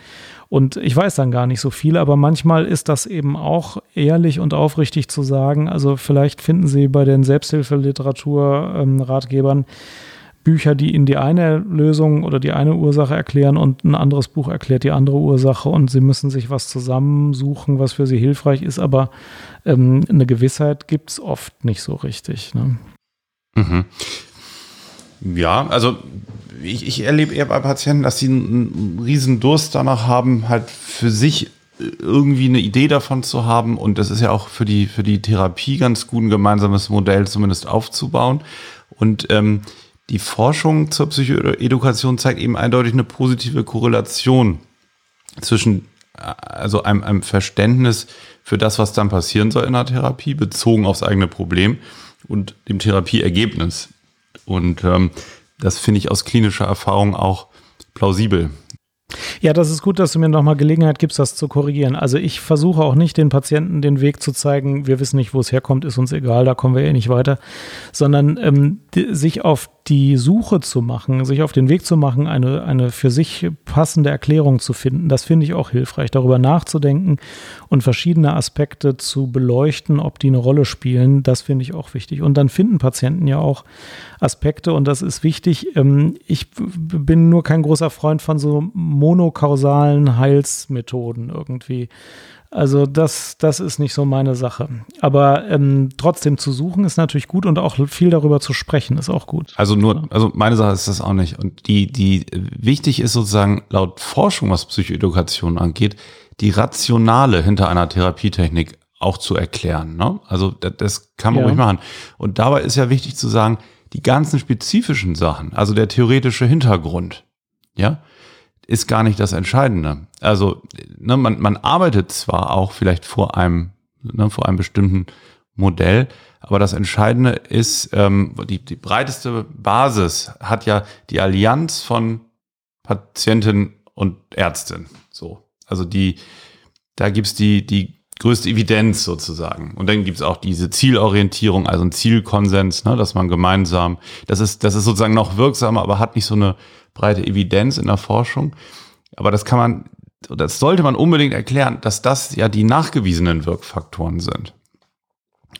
Und ich weiß dann gar nicht so viel, aber manchmal ist das eben auch ehrlich und aufrichtig zu sagen. Also vielleicht finden Sie bei den Selbsthilfeliteratur-Ratgebern ähm, Bücher, die Ihnen die eine Lösung oder die eine Ursache erklären und ein anderes Buch erklärt die andere Ursache und Sie müssen sich was zusammensuchen, was für Sie hilfreich ist, aber ähm, eine Gewissheit gibt es oft nicht so richtig. Ne? Mhm. Ja, also ich, ich erlebe eher bei Patienten, dass sie einen, riesen Durst danach haben, halt für sich irgendwie eine Idee davon zu haben. Und das ist ja auch für die, für die Therapie ganz gut, ein gemeinsames Modell zumindest aufzubauen. Und ähm, die Forschung zur Psychoedukation zeigt eben eindeutig eine positive Korrelation zwischen also einem, einem Verständnis für das, was dann passieren soll in der Therapie, bezogen aufs eigene Problem und dem Therapieergebnis. Und ähm, das finde ich aus klinischer Erfahrung auch plausibel. Ja, das ist gut, dass du mir nochmal Gelegenheit gibst, das zu korrigieren. Also ich versuche auch nicht den Patienten den Weg zu zeigen, wir wissen nicht, wo es herkommt, ist uns egal, da kommen wir eh nicht weiter, sondern ähm, sich auf die Suche zu machen, sich auf den Weg zu machen, eine, eine für sich passende Erklärung zu finden, das finde ich auch hilfreich, darüber nachzudenken und verschiedene Aspekte zu beleuchten, ob die eine Rolle spielen, das finde ich auch wichtig. Und dann finden Patienten ja auch Aspekte und das ist wichtig. Ähm, ich bin nur kein großer Freund von so monokausalen Heilsmethoden irgendwie. Also das, das ist nicht so meine Sache. Aber ähm, trotzdem zu suchen ist natürlich gut und auch viel darüber zu sprechen ist auch gut. Also nur, also meine Sache ist das auch nicht. Und die, die wichtig ist sozusagen laut Forschung, was Psychoedukation angeht, die Rationale hinter einer Therapietechnik auch zu erklären. Ne? Also das, das kann man ja. ruhig machen. Und dabei ist ja wichtig zu sagen, die ganzen spezifischen Sachen, also der theoretische Hintergrund, ja, ist gar nicht das Entscheidende. Also ne, man, man arbeitet zwar auch vielleicht vor einem, ne, vor einem bestimmten Modell, aber das Entscheidende ist, ähm, die, die breiteste Basis hat ja die Allianz von Patientin und Ärztin. So. Also die, da gibt's die, die größte Evidenz sozusagen. Und dann gibt's auch diese Zielorientierung, also ein Zielkonsens, ne, dass man gemeinsam, das ist, das ist sozusagen noch wirksamer, aber hat nicht so eine breite Evidenz in der Forschung. Aber das kann man, das sollte man unbedingt erklären, dass das ja die nachgewiesenen Wirkfaktoren sind.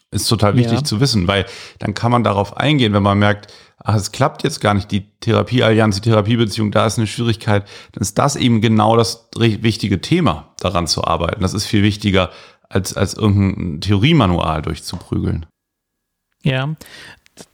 Ist total wichtig ja. zu wissen, weil dann kann man darauf eingehen, wenn man merkt, ach, es klappt jetzt gar nicht, die Therapieallianz, die Therapiebeziehung, da ist eine Schwierigkeit, dann ist das eben genau das wichtige Thema, daran zu arbeiten. Das ist viel wichtiger, als, als irgendein Theoriemanual durchzuprügeln. Ja,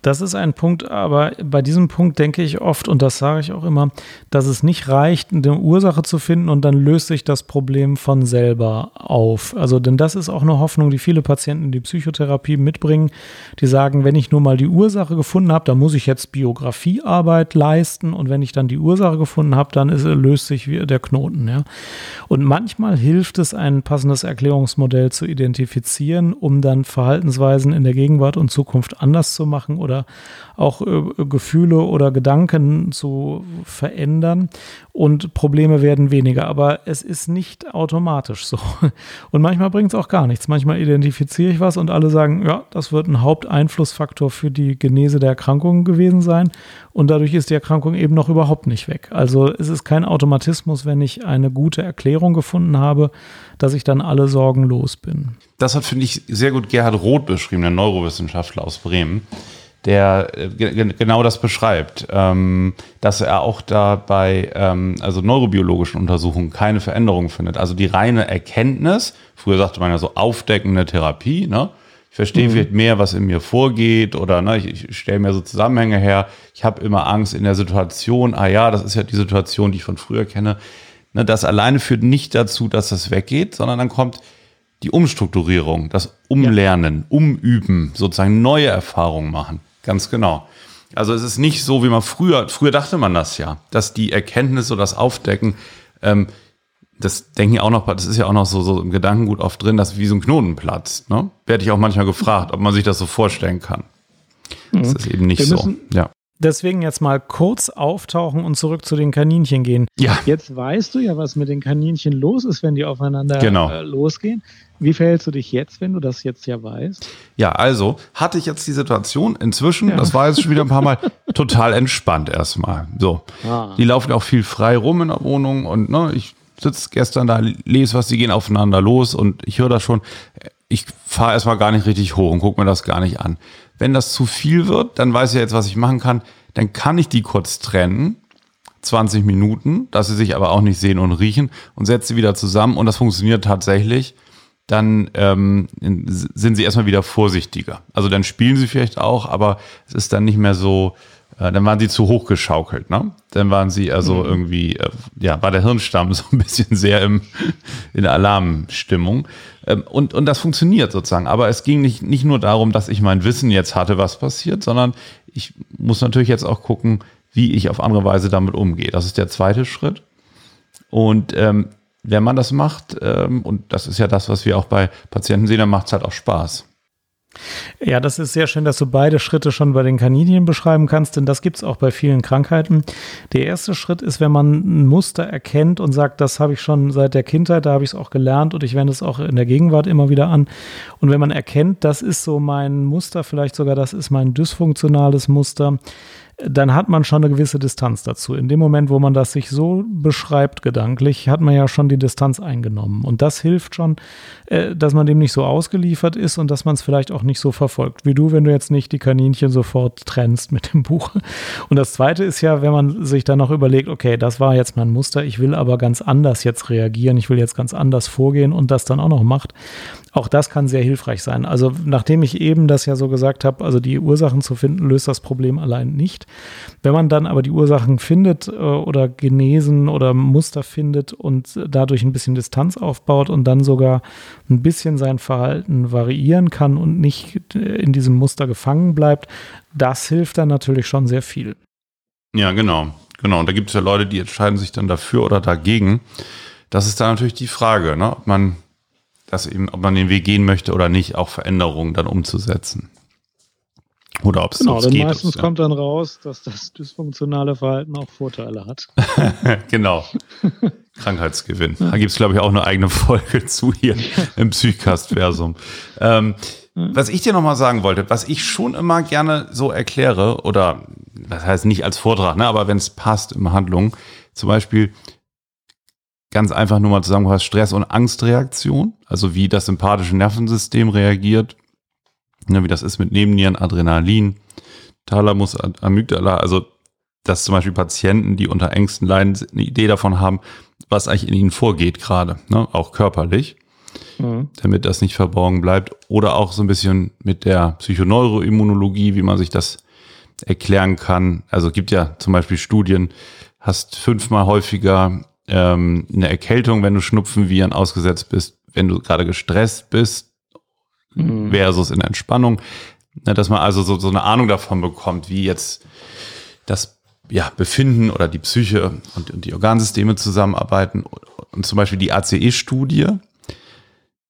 das ist ein Punkt, aber bei diesem Punkt denke ich oft, und das sage ich auch immer, dass es nicht reicht, eine Ursache zu finden und dann löst sich das Problem von selber auf. Also, denn das ist auch eine Hoffnung, die viele Patienten die Psychotherapie mitbringen. Die sagen, wenn ich nur mal die Ursache gefunden habe, dann muss ich jetzt Biografiearbeit leisten und wenn ich dann die Ursache gefunden habe, dann ist, löst sich der Knoten. Ja? Und manchmal hilft es, ein passendes Erklärungsmodell zu identifizieren, um dann Verhaltensweisen in der Gegenwart und Zukunft anders zu machen machen oder auch äh, Gefühle oder Gedanken zu verändern und Probleme werden weniger. Aber es ist nicht automatisch so. <laughs> Und manchmal bringt es auch gar nichts. Manchmal identifiziere ich was und alle sagen, ja, das wird ein Haupteinflussfaktor für die Genese der Erkrankung gewesen sein und dadurch ist die Erkrankung eben noch überhaupt nicht weg. Also es ist kein Automatismus, wenn ich eine gute Erklärung gefunden habe, dass ich dann alle Sorgen los bin. Das hat, finde ich, sehr gut Gerhard Roth beschrieben, der Neurowissenschaftler aus Bremen der äh, genau das beschreibt, ähm, dass er auch da bei ähm, also neurobiologischen Untersuchungen keine Veränderung findet. Also die reine Erkenntnis, früher sagte man ja so aufdeckende Therapie, ne? Ich verstehe mhm. vielleicht mehr, was in mir vorgeht oder ne, ich, ich stelle mir so Zusammenhänge her. Ich habe immer Angst in der Situation, ah ja, das ist ja die Situation, die ich von früher kenne. Ne, das alleine führt nicht dazu, dass das weggeht, sondern dann kommt die Umstrukturierung, das Umlernen, ja. Umüben, sozusagen neue Erfahrungen machen. Ganz genau. Also es ist nicht so, wie man früher, früher dachte man das ja, dass die Erkenntnis oder das Aufdecken, ähm, das denken auch noch, das ist ja auch noch so, so im Gedankengut oft drin, dass wie so ein Knoten platzt. Ne? Werde ich auch manchmal gefragt, ob man sich das so vorstellen kann. Das Mhm. ist eben nicht Wir so. müssen- Ja. Deswegen jetzt mal kurz auftauchen und zurück zu den Kaninchen gehen. ja. Jetzt weißt du ja, was mit den Kaninchen los ist, wenn die aufeinander Genau. äh, losgehen. Wie verhältst du dich jetzt, wenn du das jetzt ja weißt? Ja, also hatte ich jetzt die Situation inzwischen, Ja. das war jetzt schon wieder ein paar Mal, <laughs> total entspannt erstmal. So. Ah. Die laufen auch viel frei rum in der Wohnung und ne, ich sitze gestern da, lese was, die gehen aufeinander los und ich höre das schon. Ich fahre erstmal gar nicht richtig hoch und gucke mir das gar nicht an. Wenn das zu viel wird, dann weiß ich jetzt, was ich machen kann. Dann kann ich die kurz trennen. 20 Minuten, dass sie sich aber auch nicht sehen und riechen und setze sie wieder zusammen und das funktioniert tatsächlich. Dann ähm, in- sind sie erstmal wieder vorsichtiger. Also dann spielen sie vielleicht auch, aber es ist dann nicht mehr so, dann waren sie zu hoch geschaukelt, ne? Dann waren sie also irgendwie, äh, ja, war der Hirnstamm <laughs> so ein bisschen sehr im, in Alarmstimmung. Ähm, und, und das funktioniert sozusagen. Aber es ging nicht, nicht nur darum, dass ich mein Wissen jetzt hatte, was passiert, sondern ich muss natürlich jetzt auch gucken, wie ich auf andere Weise damit umgehe. Das ist der zweite Schritt. Und ähm, wenn man das macht, ähm, und das ist ja das, was wir auch bei Patienten sehen, dann macht es halt auch Spaß. Ja, das ist sehr schön, dass du beide Schritte schon bei den Kaninchen beschreiben kannst, denn das gibt es auch bei vielen Krankheiten. Der erste Schritt ist, wenn man ein Muster erkennt und sagt, das habe ich schon seit der Kindheit, da habe ich es auch gelernt und ich wende es auch in der Gegenwart immer wieder an. Und wenn man erkennt, das ist so mein Muster, vielleicht sogar das ist mein dysfunktionales Muster, dann hat man schon eine gewisse Distanz dazu. In dem Moment, wo man das sich so beschreibt gedanklich, hat man ja schon die Distanz eingenommen. Und das hilft schon, äh, dass man dem nicht so ausgeliefert ist und dass man es vielleicht auch nicht so verfolgt, wie du, wenn du jetzt nicht die Kaninchen sofort trennst mit dem Buch. Und das Zweite ist ja, wenn man sich dann noch überlegt, okay, das war jetzt mein Muster, ich will aber ganz anders jetzt reagieren, ich will jetzt ganz anders vorgehen und das dann auch noch macht. Auch das kann sehr hilfreich sein. Also nachdem ich eben das ja so gesagt habe, also die Ursachen zu finden, löst das Problem allein nicht. Wenn man dann aber die Ursachen findet äh, oder genesen oder Muster findet und dadurch ein bisschen Distanz aufbaut und dann sogar ein bisschen sein Verhalten variieren kann und nicht äh, in diesem Muster gefangen bleibt, das hilft dann natürlich schon sehr viel. Ja, genau. Genau. Und da gibt es ja Leute, die entscheiden sich dann dafür oder dagegen. Das ist dann natürlich die Frage, ne? ob man das eben, ob man den Weg gehen möchte oder nicht, auch Veränderungen dann umzusetzen. Oder ob es Genau, denn geht. meistens ja. kommt dann raus, dass das dysfunktionale Verhalten auch Vorteile hat. <laughs> genau. Krankheitsgewinn. Da gibt es, glaube ich, auch eine eigene Folge <laughs> zu hier im Psychcast-Versum. Ähm, was ich dir nochmal sagen wollte, was ich schon immer gerne so erkläre, oder das heißt nicht als Vortrag, ne, aber wenn es passt in Handlung, zum Beispiel ganz einfach nur mal zusammengefasst, Stress- und Angstreaktion, also wie das sympathische Nervensystem reagiert, ne, wie das ist mit Nebennieren, Adrenalin, Thalamus, Amygdala, also dass zum Beispiel Patienten, die unter Ängsten leiden, eine Idee davon haben, was eigentlich in ihnen vorgeht gerade, ne? auch körperlich, Mhm. damit das nicht verborgen bleibt. Oder auch so ein bisschen mit der Psychoneuroimmunologie, wie man sich das erklären kann. Also es gibt ja zum Beispiel Studien, hast fünfmal häufiger ähm, eine Erkältung, wenn du Schnupfenviren ausgesetzt bist, wenn du gerade gestresst bist, Mhm. versus in Entspannung. Ne, dass man also so, so eine Ahnung davon bekommt, wie jetzt das ja, Befinden oder die Psyche und, und die Organsysteme zusammenarbeiten. Und zum Beispiel die ACE-Studie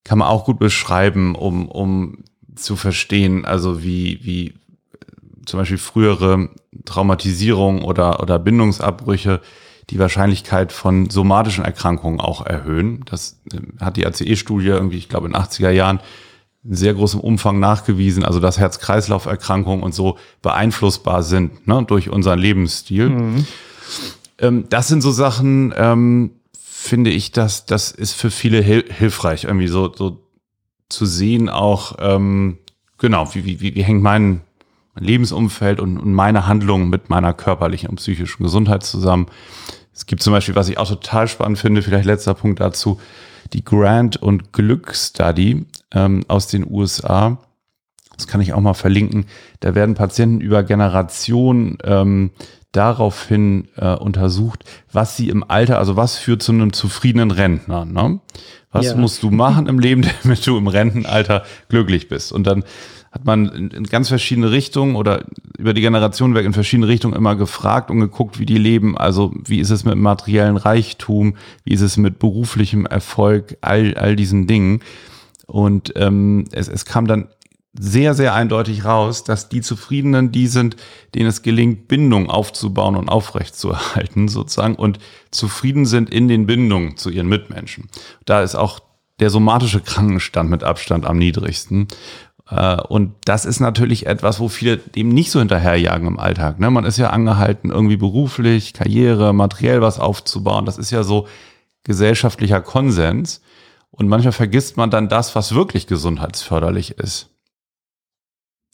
kann man auch gut beschreiben, um, um zu verstehen, also wie, wie zum Beispiel frühere Traumatisierung oder, oder Bindungsabbrüche die Wahrscheinlichkeit von somatischen Erkrankungen auch erhöhen. Das äh, hat die ACE-Studie irgendwie, ich glaube, in den 80er Jahren in sehr großem Umfang nachgewiesen, also dass Herz-Kreislauf-Erkrankungen und so beeinflussbar sind ne, durch unseren Lebensstil. Mhm. Ähm, das sind so Sachen, ähm, finde ich, dass das ist für viele hil hilfreich, irgendwie so, so zu sehen auch, ähm, genau, wie, wie, wie, wie hängt mein, mein Lebensumfeld und, und meine Handlungen mit meiner körperlichen und psychischen Gesundheit zusammen. Es gibt zum Beispiel, was ich auch total spannend finde, vielleicht letzter Punkt dazu, die Grant und Glück Study ähm, aus den USA. das kann ich auch mal verlinken, da werden Patienten über Generationen ähm, daraufhin äh, untersucht, was sie im Alter, also was führt zu einem zufriedenen Rentner. Ne? Was Ja. musst du machen im Leben, <laughs> damit du im Rentenalter glücklich bist? Und dann hat man in, in ganz verschiedene Richtungen oder über die Generation weg in verschiedene Richtungen immer gefragt und geguckt, wie die leben. Also wie ist es mit materiellen Reichtum? Wie ist es mit beruflichem Erfolg? All, all diesen Dingen. Und ähm, es, es kam dann sehr, sehr eindeutig raus, dass die Zufriedenen die sind, denen es gelingt, Bindung aufzubauen und aufrechtzuerhalten sozusagen und zufrieden sind in den Bindungen zu ihren Mitmenschen. Da ist auch der somatische Krankenstand mit Abstand am niedrigsten. Äh, Und das ist natürlich etwas, wo viele dem nicht so hinterherjagen im Alltag. ne? Man ist ja angehalten, irgendwie beruflich, Karriere, materiell was aufzubauen. Das ist ja so gesellschaftlicher Konsens. Und manchmal vergisst man dann das, was wirklich gesundheitsförderlich ist.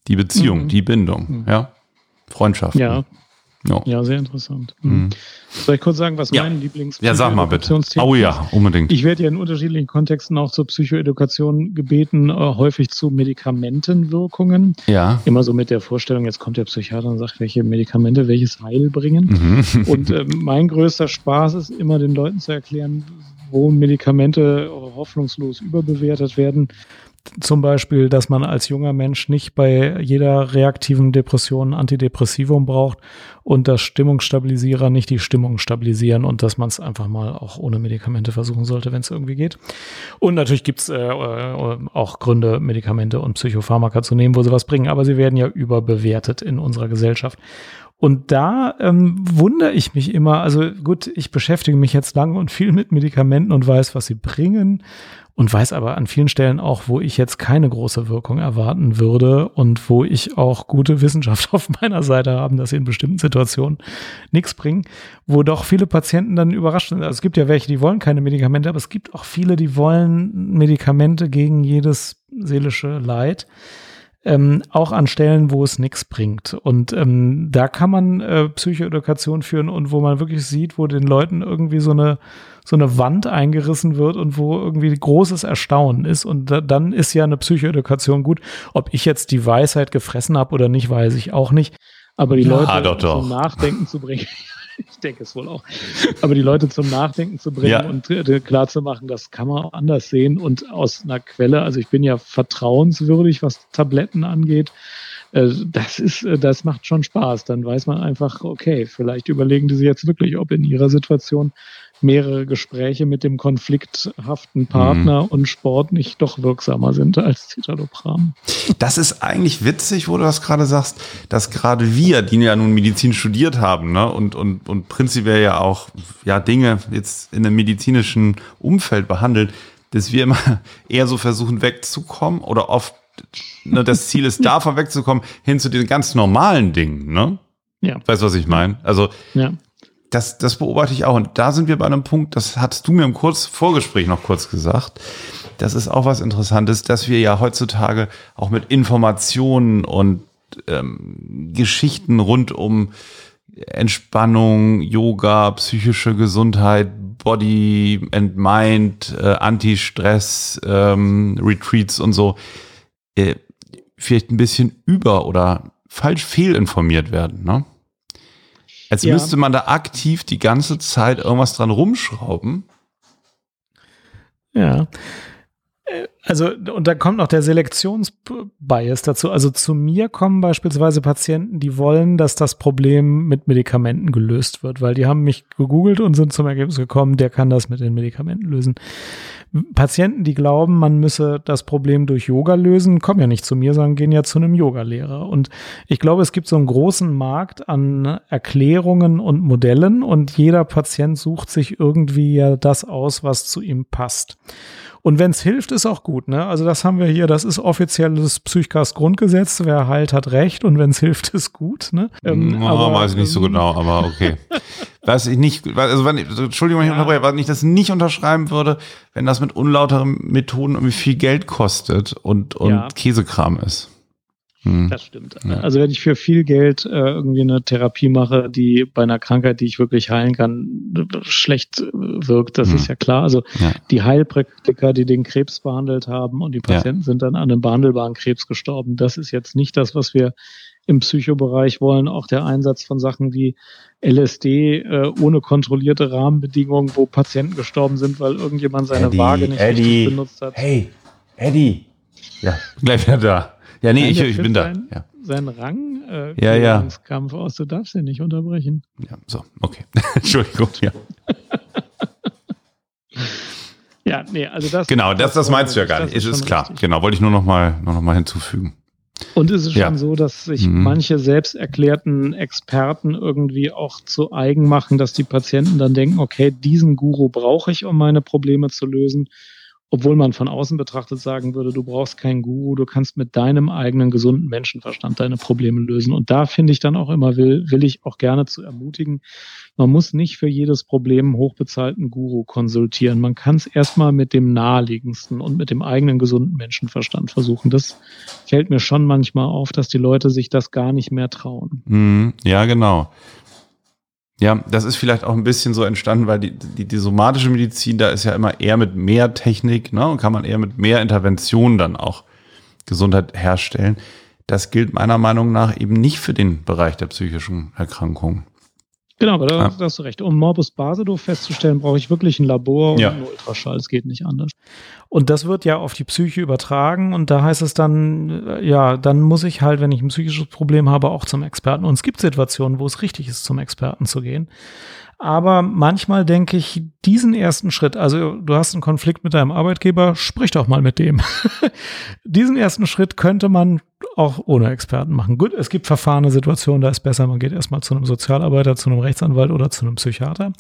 Die Beziehung, Mhm. die Bindung, ja. Freundschaften. Ja, Ja. ja, sehr interessant. Mhm. Soll ich kurz sagen, was Ja. mein Lieblings ja, sag mal bitte. Oh ist? ja, unbedingt. Ich werde ja in unterschiedlichen Kontexten auch zur Psychoedukation gebeten, äh, häufig zu Medikamentenwirkungen. Ja. Immer so mit der Vorstellung, jetzt kommt der Psychiater und sagt, welche Medikamente welches Heil bringen. Mhm. Und ähm, mein größter Spaß ist immer den Leuten zu erklären, wo Medikamente hoffnungslos überbewertet werden. Zum Beispiel, dass man als junger Mensch nicht bei jeder reaktiven Depression Antidepressivum braucht und dass Stimmungsstabilisierer nicht die Stimmung stabilisieren und dass man es einfach mal auch ohne Medikamente versuchen sollte, wenn es irgendwie geht. Und natürlich gibt es äh, äh, auch Gründe, Medikamente und Psychopharmaka zu nehmen, wo sie was bringen, aber sie werden ja überbewertet in unserer Gesellschaft. Und da ähm, wundere ich mich immer, also gut, ich beschäftige mich jetzt lange und viel mit Medikamenten und weiß, was sie bringen und weiß aber an vielen Stellen auch, wo ich jetzt keine große Wirkung erwarten würde und wo ich auch gute Wissenschaft <laughs> auf meiner Seite haben, dass sie in bestimmten Situationen nichts bringen, wo doch viele Patienten dann überrascht sind. Also es gibt ja welche, die wollen keine Medikamente, aber es gibt auch viele, die wollen Medikamente gegen jedes seelische Leid. Ähm, auch an Stellen, wo es nichts bringt. Und ähm, da kann man äh, Psychoedukation führen und wo man wirklich sieht, wo den Leuten irgendwie so eine so eine Wand eingerissen wird und wo irgendwie großes Erstaunen ist. Und da, dann ist ja eine Psychoedukation gut. Ob ich jetzt die Weisheit gefressen habe oder nicht, weiß ich auch nicht. Aber die Ja, Leute doch, doch. zum Nachdenken zu bringen, <laughs> ich denke es wohl auch, aber die Leute zum Nachdenken zu bringen Ja. und äh, klar zu machen, das kann man auch anders sehen und aus einer Quelle, also ich bin ja vertrauenswürdig, was Tabletten angeht. Äh, Das ist, äh, das macht schon Spaß. Dann weiß man einfach, okay, vielleicht überlegen die sich jetzt wirklich, ob in ihrer Situation mehrere Gespräche mit dem konflikthaften Partner und Sport nicht doch wirksamer sind als Citalopram. Das ist eigentlich witzig, wo du das gerade sagst, dass gerade wir, die ja nun Medizin studiert haben, ne, und, und, und prinzipiell ja auch, ja, Dinge jetzt in einem medizinischen Umfeld behandeln, dass wir immer <laughs> eher so versuchen wegzukommen oder oft, ne, das Ziel ist, <laughs> davon wegzukommen, hin zu den ganz normalen Dingen, ne? Ja, Weißt du, was ich meine? Also, ja. Das, das beobachte ich auch. Und da sind wir bei einem Punkt, das hattest du mir im kurz Vorgespräch noch kurz gesagt. Das ist auch was Interessantes, dass wir ja heutzutage auch mit Informationen und ähm, Geschichten rund um Entspannung, Yoga, psychische Gesundheit, Body and Mind, äh, Anti-Stress, ähm, Retreats und so, äh, vielleicht ein bisschen über oder falsch fehlinformiert werden. Ne? Als Ja. müsste man da aktiv die ganze Zeit irgendwas dran rumschrauben. Ja. Äh, Also, und da kommt noch der Selektionsbias dazu. Also zu mir kommen beispielsweise Patienten, die wollen, dass das Problem mit Medikamenten gelöst wird, weil die haben mich gegoogelt und sind zum Ergebnis gekommen, der kann das mit den Medikamenten lösen. Patienten, die glauben, man müsse das Problem durch Yoga lösen, kommen ja nicht zu mir, sondern gehen ja zu einem Yogalehrer. Und ich glaube, es gibt so einen großen Markt an Erklärungen und Modellen und jeder Patient sucht sich irgendwie ja das aus, was zu ihm passt. Und wenn es hilft, ist auch gut. Ne? Also das haben wir hier, das ist offizielles Psychcast-Grundgesetz. Wer heilt, hat recht. Und wenn es <laughs> hilft, ist gut. Ne? Ähm, oh, aber, weiß ich nicht so ähm, genau, aber okay. <laughs> was ich nicht, also wenn ich, Entschuldigung, wenn ich Ja. unterbreche, was ich das nicht unterschreiben würde, wenn das mit unlauteren Methoden irgendwie viel Geld kostet und, und Ja. Käsekram ist. Hm. Das stimmt. Also wenn ich für viel Geld äh, irgendwie eine Therapie mache, die bei einer Krankheit, die ich wirklich heilen kann, schlecht äh, wirkt, das Hm. ist ja klar. Also Ja. die Heilpraktiker, die den Krebs behandelt haben und die Ja. Patienten sind dann an einem behandelbaren Krebs gestorben. Das ist jetzt nicht das, was wir im Psychobereich wollen. Auch der Einsatz von Sachen wie LSD äh, ohne kontrollierte Rahmenbedingungen, wo Patienten gestorben sind, weil irgendjemand seine Eddie, Waage nicht Eddie. richtig benutzt hat. Hey, Eddie. Ja, gleich wieder da. Ja, nee, Nein, ich, ich bin da. Seinen, Ja, seinen Rang äh, Ja, ja. Kampf aus. Du darfst ihn nicht unterbrechen. ja, so, okay. <laughs> Entschuldigung, ja. Ja, nee, also das. Genau, das, das meinst du ja gar nicht. Ist, ist klar. richtig. Genau, wollte ich nur noch mal, nur noch mal hinzufügen. Und es ist Ja. schon so, dass sich Mhm. manche selbst erklärten Experten irgendwie auch zu eigen machen, dass die Patienten dann denken, okay, diesen Guru brauche ich, um meine Probleme zu lösen. Obwohl man von außen betrachtet sagen würde, du brauchst keinen Guru, du kannst mit deinem eigenen gesunden Menschenverstand deine Probleme lösen. Und da finde ich dann auch immer, will, will ich auch gerne zu ermutigen, man muss nicht für jedes Problem einen hochbezahlten Guru konsultieren. Man kann es erstmal mit dem naheliegendsten und mit dem eigenen gesunden Menschenverstand versuchen. Das fällt mir schon manchmal auf, dass die Leute sich das gar nicht mehr trauen. Mhm, ja, genau. Ja, das ist vielleicht auch ein bisschen so entstanden, weil die, die, die somatische Medizin, da ist ja immer eher mit mehr Technik, ne, und kann man eher mit mehr Interventionen dann auch Gesundheit herstellen. Das gilt meiner Meinung nach eben nicht für den Bereich der psychischen Erkrankungen. Genau, aber da, da hast du recht. Um Morbus Basedow festzustellen, brauche ich wirklich ein Labor und Ja. einen Ultraschall. Es geht nicht anders. Und das wird ja auf die Psyche übertragen und da heißt es dann, äh, ja, dann muss ich halt, wenn ich ein psychisches Problem habe, auch zum Experten. Und es gibt Situationen, wo es richtig ist, zum Experten zu gehen. Aber manchmal denke ich, diesen ersten Schritt, also du hast einen Konflikt mit deinem Arbeitgeber, sprich doch mal mit dem. <laughs> diesen ersten Schritt könnte man auch ohne Experten machen. Gut, es gibt verfahrene Situationen, da ist besser, man geht erstmal zu einem Sozialarbeiter, zu einem Rechtsanwalt oder zu einem Psychiater.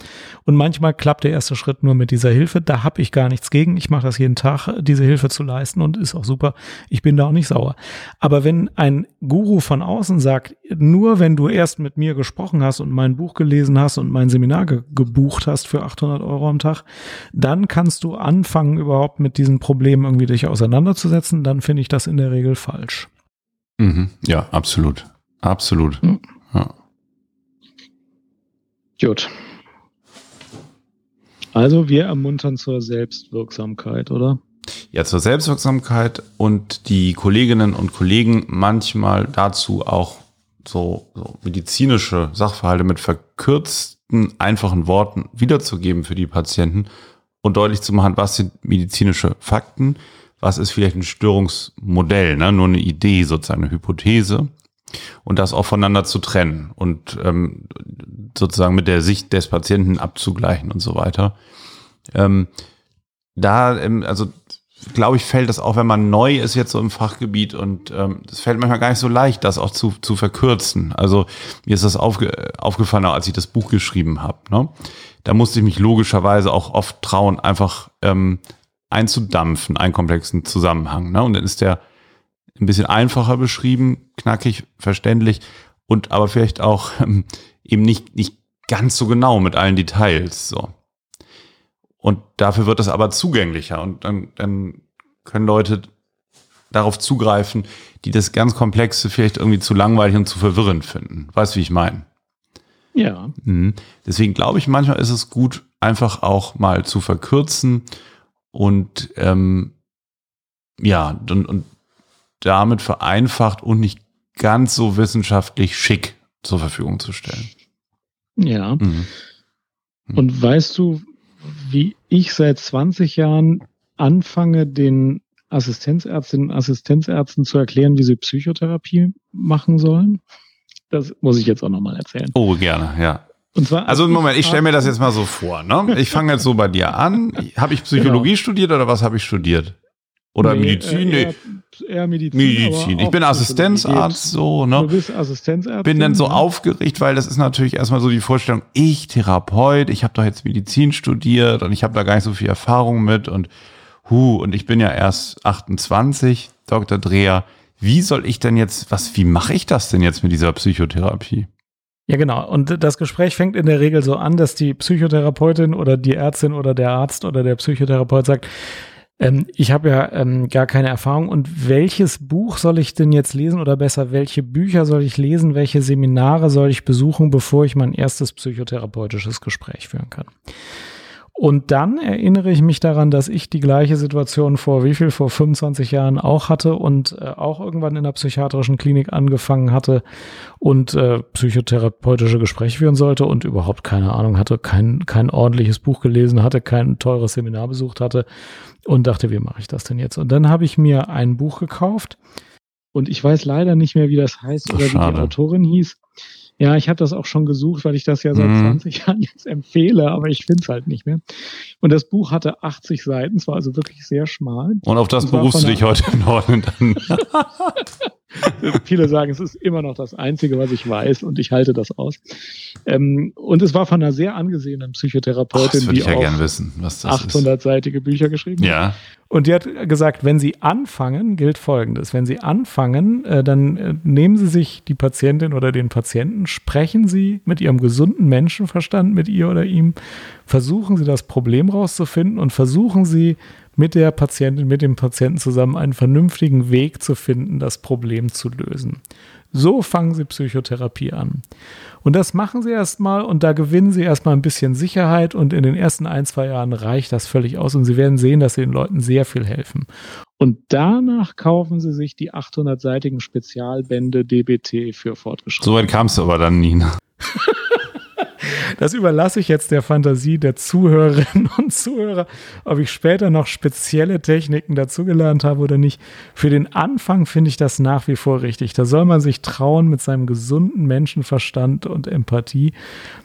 Und manchmal klappt der erste Schritt nur mit dieser Hilfe. Da habe ich gar nichts gegen. Ich mache das jeden Tag, diese Hilfe zu leisten und ist auch super. Ich bin da auch nicht sauer. Aber wenn ein Guru von außen sagt, nur wenn du erst mit mir gesprochen hast und mein Buch gelesen hast und mein Seminar ge gebucht hast für 800 Euro am Tag, dann kannst du anfangen, überhaupt mit diesen Problemen irgendwie dich auseinanderzusetzen. Dann finde ich das in der Regel falsch. Mhm. Ja, absolut. Absolut. Mhm. Ja. Gut. Also wir ermuntern zur Selbstwirksamkeit, oder? ja, zur Selbstwirksamkeit und die Kolleginnen und Kollegen manchmal dazu auch so, so medizinische Sachverhalte mit verkürzten, einfachen Worten wiederzugeben für die Patienten und deutlich zu machen, was sind medizinische Fakten, was ist vielleicht ein Störungsmodell, ne? nur eine Idee, sozusagen eine Hypothese und das auch voneinander zu trennen und ähm, sozusagen mit der Sicht des Patienten abzugleichen und so weiter. Ähm, da, ähm, also glaube ich, fällt das auch, wenn man neu ist jetzt so im Fachgebiet und ähm, das fällt manchmal gar nicht so leicht, das auch zu, zu verkürzen. Also mir ist das aufge, aufgefallen, als ich das Buch geschrieben habe. Ne? Da musste ich mich logischerweise auch oft trauen, einfach ähm, einzudampfen, einen komplexen Zusammenhang. Ne? Und dann ist der ein bisschen einfacher beschrieben, knackig, verständlich und aber vielleicht auch <laughs> ähm, eben nicht, nicht ganz so genau mit allen Details. So. Und dafür wird es aber zugänglicher und dann, dann können Leute darauf zugreifen, die das ganz Komplexe vielleicht irgendwie zu langweilig und zu verwirrend finden. Weißt du, wie ich meine? Ja. Mhm. Deswegen glaube ich, manchmal ist es gut, einfach auch mal zu verkürzen und ähm, ja, und, und damit vereinfacht und nicht ganz so wissenschaftlich schick zur Verfügung zu stellen. Ja. Mhm. Und weißt du, wie ich seit 20 Jahren anfange, den Assistenzärztinnen und Assistenzärzten zu erklären, wie sie Psychotherapie machen sollen? Das muss ich jetzt auch nochmal erzählen. Oh, gerne, ja. Und zwar, Also Moment, ich stelle mir das jetzt mal so vor. Ne? Ich fange jetzt so bei dir an. Habe ich Psychologie studiert oder was habe ich studiert? Oder Nee, Medizin? Äh, Nee, eher, eher Medizin. Medizin. Ich bin Assistenzarzt, so, Du ne? bist Assistenzärztin. Bin dann so ne? aufgeregt, weil das ist natürlich erstmal so die Vorstellung, ich Therapeut, ich habe doch jetzt Medizin studiert und ich habe da gar nicht so viel Erfahrung mit und hu, und ich bin ja erst 28, Dr. Dreher. Wie soll ich denn jetzt, was, wie mache ich das denn jetzt mit dieser Psychotherapie? Ja, genau. Und das Gespräch fängt in der Regel so an, dass die Psychotherapeutin oder die Ärztin oder der Arzt oder der Psychotherapeut sagt, Ähm, ich habe ja ähm, gar keine Erfahrung. Und welches Buch soll ich denn jetzt lesen oder besser, welche Bücher soll ich lesen, welche Seminare soll ich besuchen, bevor ich mein erstes psychotherapeutisches Gespräch führen kann? Und dann erinnere ich mich daran, dass ich die gleiche Situation vor wie viel, vor 25 Jahren auch hatte und äh, auch irgendwann in der psychiatrischen Klinik angefangen hatte und äh, psychotherapeutische Gespräche führen sollte und überhaupt keine Ahnung hatte, kein, kein ordentliches Buch gelesen hatte, kein teures Seminar besucht hatte und dachte, wie mache ich das denn jetzt? Und dann habe ich mir ein Buch gekauft und ich weiß leider nicht mehr, wie das heißt oder Schade. wie die Autorin hieß. Ja, ich habe das auch schon gesucht, weil ich das ja seit Mhm. 20 <laughs> Jahren jetzt empfehle, aber ich finde es halt nicht mehr. Und das Buch hatte 80 Seiten, es war also wirklich sehr schmal. Und auf das Und berufst du dich heute im Norden dann. <laughs> <laughs> <laughs> Viele sagen, es ist immer noch das Einzige, was ich weiß und ich halte das aus. Ähm, und es war von einer sehr angesehenen Ach, Psychotherapeutin, das würde die ich ja auch gern wissen, was das 800-seitige Bücher geschrieben hat. Ja. Und die hat gesagt, wenn Sie anfangen, gilt Folgendes. Wenn Sie anfangen, äh, dann äh, nehmen Sie sich die Patientin oder den Patienten, sprechen Sie mit Ihrem gesunden Menschenverstand, mit ihr oder ihm, versuchen Sie das Problem rauszufinden und versuchen Sie mit der Patientin, mit dem Patienten zusammen einen vernünftigen Weg zu finden, das Problem zu lösen. So fangen Sie Psychotherapie an. Und das machen Sie erstmal und da gewinnen Sie erstmal ein bisschen Sicherheit und in den ersten ein, zwei Jahren reicht das völlig aus und Sie werden sehen, dass Sie den Leuten sehr viel helfen. Und danach kaufen Sie sich die 800-seitigen Spezialbände DBT für fortgeschritten. So weit kamst du aber dann nie. <laughs> Das überlasse ich jetzt der Fantasie der Zuhörerinnen <laughs> und Zuhörer, ob ich später noch spezielle Techniken dazugelernt habe oder nicht. Für den Anfang finde ich das nach wie vor richtig. Da soll man sich trauen, mit seinem gesunden Menschenverstand und Empathie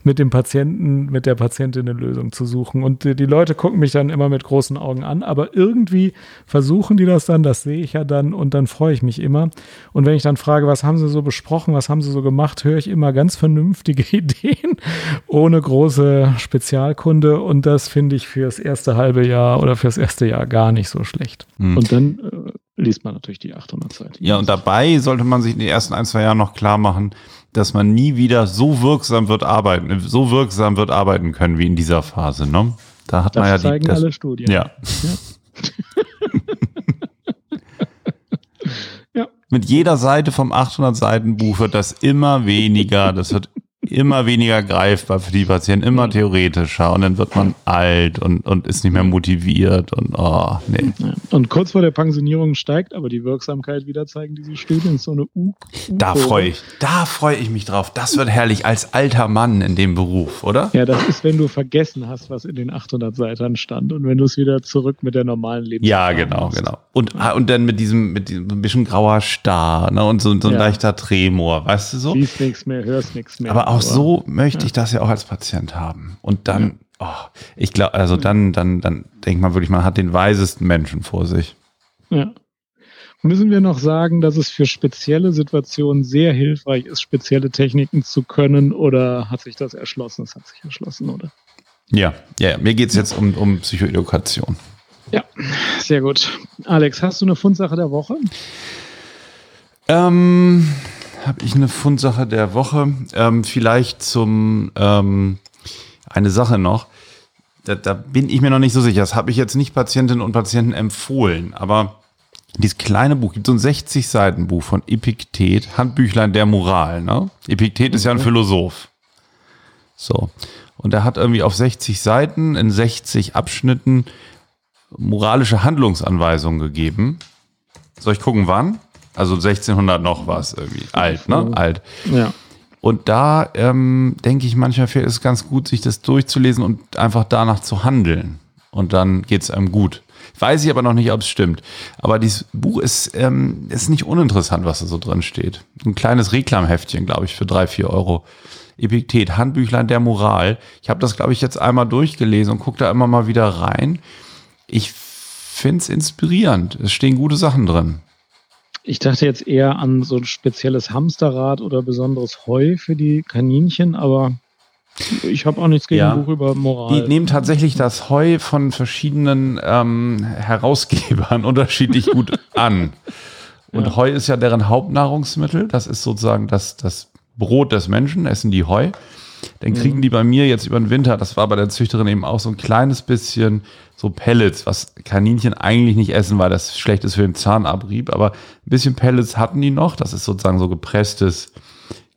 mit dem Patienten, mit der Patientin eine Lösung zu suchen. Und die Leute gucken mich dann immer mit großen Augen an, aber irgendwie versuchen die das dann, das sehe ich ja dann und dann freue ich mich immer. Und wenn ich dann frage, was haben sie so besprochen, was haben sie so gemacht, höre ich immer ganz vernünftige <laughs> Ideen ohne große Spezialkunde und das finde ich fürs erste halbe Jahr oder fürs erste Jahr gar nicht so schlecht. Hm. Und dann äh, liest man natürlich die 800 Seiten. Ja, und dabei sollte man sich in den ersten ein, zwei Jahren noch klar machen, dass man nie wieder so wirksam wird arbeiten, so wirksam wird arbeiten können wie in dieser Phase. Ne? Da hat man ja das die. zeigen Das, alle Studien. ja. Ja. <laughs> Mit jeder Seite vom 800 Seiten Buch wird das immer weniger, das wird immer weniger greifbar für die Patienten, immer theoretischer und dann wird man alt und, und ist nicht mehr motiviert und oh, nee. Und kurz vor der Pensionierung steigt aber die Wirksamkeit wieder, zeigen diese Studien. So eine U. Da freue ich, da freue ich mich drauf. Das wird herrlich als alter Mann in dem Beruf, oder? Ja, das ist, wenn du vergessen hast, was in den 800 Seiten stand und wenn du es wieder zurück mit der normalen Lebens Ja, genau, genau. Und, ah, und dann mit diesem, mit diesem ein bisschen grauer Star ne, und so, so ein Ja. leichter Tremor, weißt du so? Siehst nichts mehr, hörst nichts mehr. Aber auch so möchte ich das ja auch als Patient haben. Und dann, oh, ich glaube, also dann, dann, dann denkt man wirklich, man hat den weisesten Menschen vor sich. Ja. Müssen wir noch sagen, dass es für spezielle Situationen sehr hilfreich ist, spezielle Techniken zu können oder hat sich das erschlossen? Das hat sich erschlossen, oder? Ja, ja, ja. mir geht's jetzt um, um Psychoedukation. Ja, sehr gut. Alex, hast du eine Fundsache der Woche? Ähm, habe ich eine Fundsache der Woche. Ähm, vielleicht zum ähm, eine Sache noch. Da, da bin ich mir noch nicht so sicher. Das habe ich jetzt nicht Patientinnen und Patienten empfohlen, aber dieses kleine Buch, gibt so ein 60-Seiten-Buch von Epiktet, Handbüchlein der Moral. Ne? Epiktet ist ja ein Philosoph. So. Und er hat irgendwie auf 60 Seiten in 60 Abschnitten moralische Handlungsanweisungen gegeben. Soll ich gucken, wann? Also 1600 noch was irgendwie. Alt, ne? Alt. Ja. Und da ähm, denke ich, manchmal ist es ganz gut, sich das durchzulesen und einfach danach zu handeln. Und dann geht es einem gut. Weiß ich aber noch nicht, ob es stimmt. Aber dieses Buch ist, ähm, ist nicht uninteressant, was da so drin steht. Ein kleines Reklamheftchen, glaube ich, für drei, vier Euro. Epiktet, Handbüchlein der Moral. Ich habe das, glaube ich, jetzt einmal durchgelesen und gucke da immer mal wieder rein. Ich finde es inspirierend. Es stehen gute Sachen drin. Ich dachte jetzt eher an so ein spezielles Hamsterrad oder besonderes Heu für die Kaninchen, aber ich habe auch nichts gegen Ja. ein Buch über Moral. Die nehmen tatsächlich das Heu von verschiedenen ähm, Herausgebern <laughs> unterschiedlich gut an. Und Ja. Heu ist ja deren Hauptnahrungsmittel. Das ist sozusagen das, das Brot des Menschen, essen die Heu. Dann kriegen die bei mir jetzt über den Winter, das war bei der Züchterin eben auch so ein kleines bisschen so Pellets, was Kaninchen eigentlich nicht essen, weil das schlecht ist für den Zahnabrieb, aber ein bisschen Pellets hatten die noch. Das ist sozusagen so gepresstes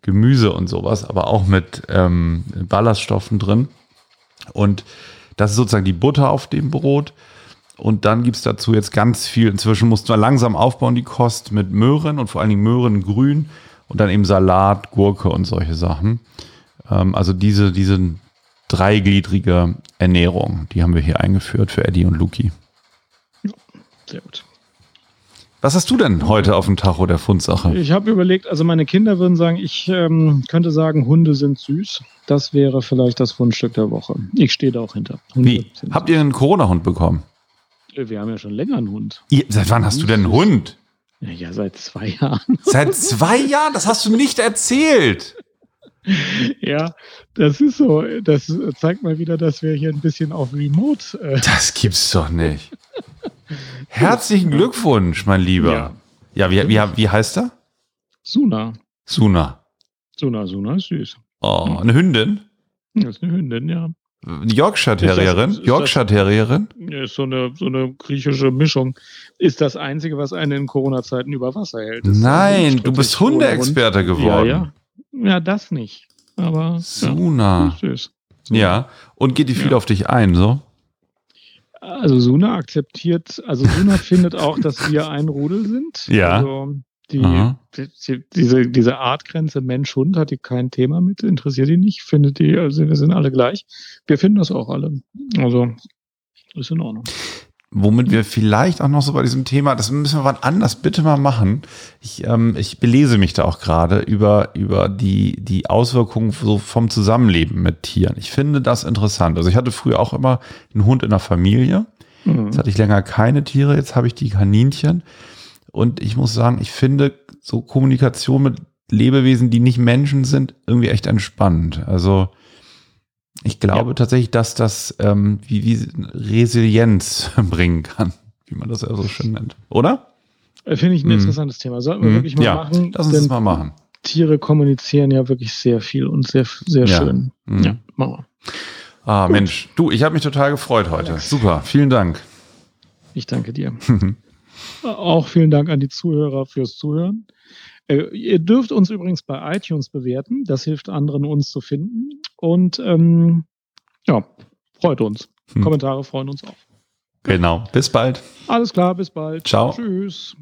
Gemüse und sowas, aber auch mit ähm, Ballaststoffen drin. Und das ist sozusagen die Butter auf dem Brot. Und dann gibt's dazu jetzt ganz viel. Inzwischen mussten wir langsam aufbauen, die Kost mit Möhren und vor allen Dingen Möhren grün und dann eben Salat, Gurke und solche Sachen. Ähm, also diese, diese dreigliedrige Ernährung, die haben wir hier eingeführt für Eddie und Luki. Sehr gut. Was hast du denn heute auf dem Tacho der Fundsache? Ich habe überlegt, also meine Kinder würden sagen, ich ähm, könnte sagen, Hunde sind süß. Das wäre vielleicht das Fundstück der Woche. Ich stehe da auch hinter. Hunde Wie? Habt ihr einen Corona-Hund bekommen? süß. Wir haben ja schon länger einen Hund. Ihr, seit wann hast du denn einen Hund? Ja, ja seit zwei <laughs> Jahren. Seit zwei Jahren? Das hast du nicht erzählt. <laughs> ja, das ist so. Das zeigt mal wieder, dass wir hier ein bisschen auf Remote. Äh, Das gibt's doch nicht. <laughs> Herzlichen Glückwunsch, mein Lieber. Ja, wie, wie, wie heißt er? Suna. Suna. Suna, Suna ist süß. Oh, eine Hündin? Das ist eine Hündin, ja. Yorkshire Terrierin? Ist das- ist das- Yorkshire Terrierin? Ja, Ist so eine, so eine griechische Mischung. Ist das Einzige, was einen in Corona-Zeiten über Wasser hält. Nein, ein du bist Hundeexperte Hund. geworden. Ja, ja. Ja, das nicht. Aber Suna. ja. Ja. Und geht die viel Ja. auf dich ein, so? Also Suna akzeptiert, also Suna <laughs> findet auch, dass wir ein Rudel sind. Ja. Also die, die, diese, diese Artgrenze Mensch-Hund hat die kein Thema mit, interessiert die nicht, findet die, also wir sind alle gleich. Wir finden das auch alle. Also ist in Ordnung. Womit wir vielleicht auch noch so bei diesem Thema, das müssen wir wann anders bitte mal machen. Ich, ähm, ich belese mich da auch gerade über, über die, die Auswirkungen so vom Zusammenleben mit Tieren. Ich finde das interessant. Also ich hatte früher auch immer einen Hund in der Familie. Mhm. Jetzt hatte ich länger keine Tiere, jetzt habe ich die Kaninchen. Und ich muss sagen, ich finde so Kommunikation mit Lebewesen, die nicht Menschen sind, irgendwie echt entspannend. Also ich glaube tatsächlich, dass das ähm, wie, wie Resilienz <laughs> bringen kann, wie man das ja so schön nennt. Oder? Äh, Finde ich ein Mhm. interessantes Thema. Sollten wir Mhm. wirklich mal ja, machen. lass uns das mal machen. Tiere kommunizieren ja wirklich sehr viel und sehr, sehr Ja. schön. Mhm. Ja, machen wir. Ah, Mensch, du, ich habe mich total gefreut heute. Super, vielen Dank. Ich danke dir. <laughs> Auch vielen Dank an die Zuhörer fürs Zuhören. Äh, ihr dürft uns übrigens bei iTunes bewerten. Das hilft anderen, uns zu finden. Und ähm, ja, freut uns. Hm. Kommentare freuen uns auch. Genau. Bis bald. Alles klar, bis bald. Ciao. Tschüss.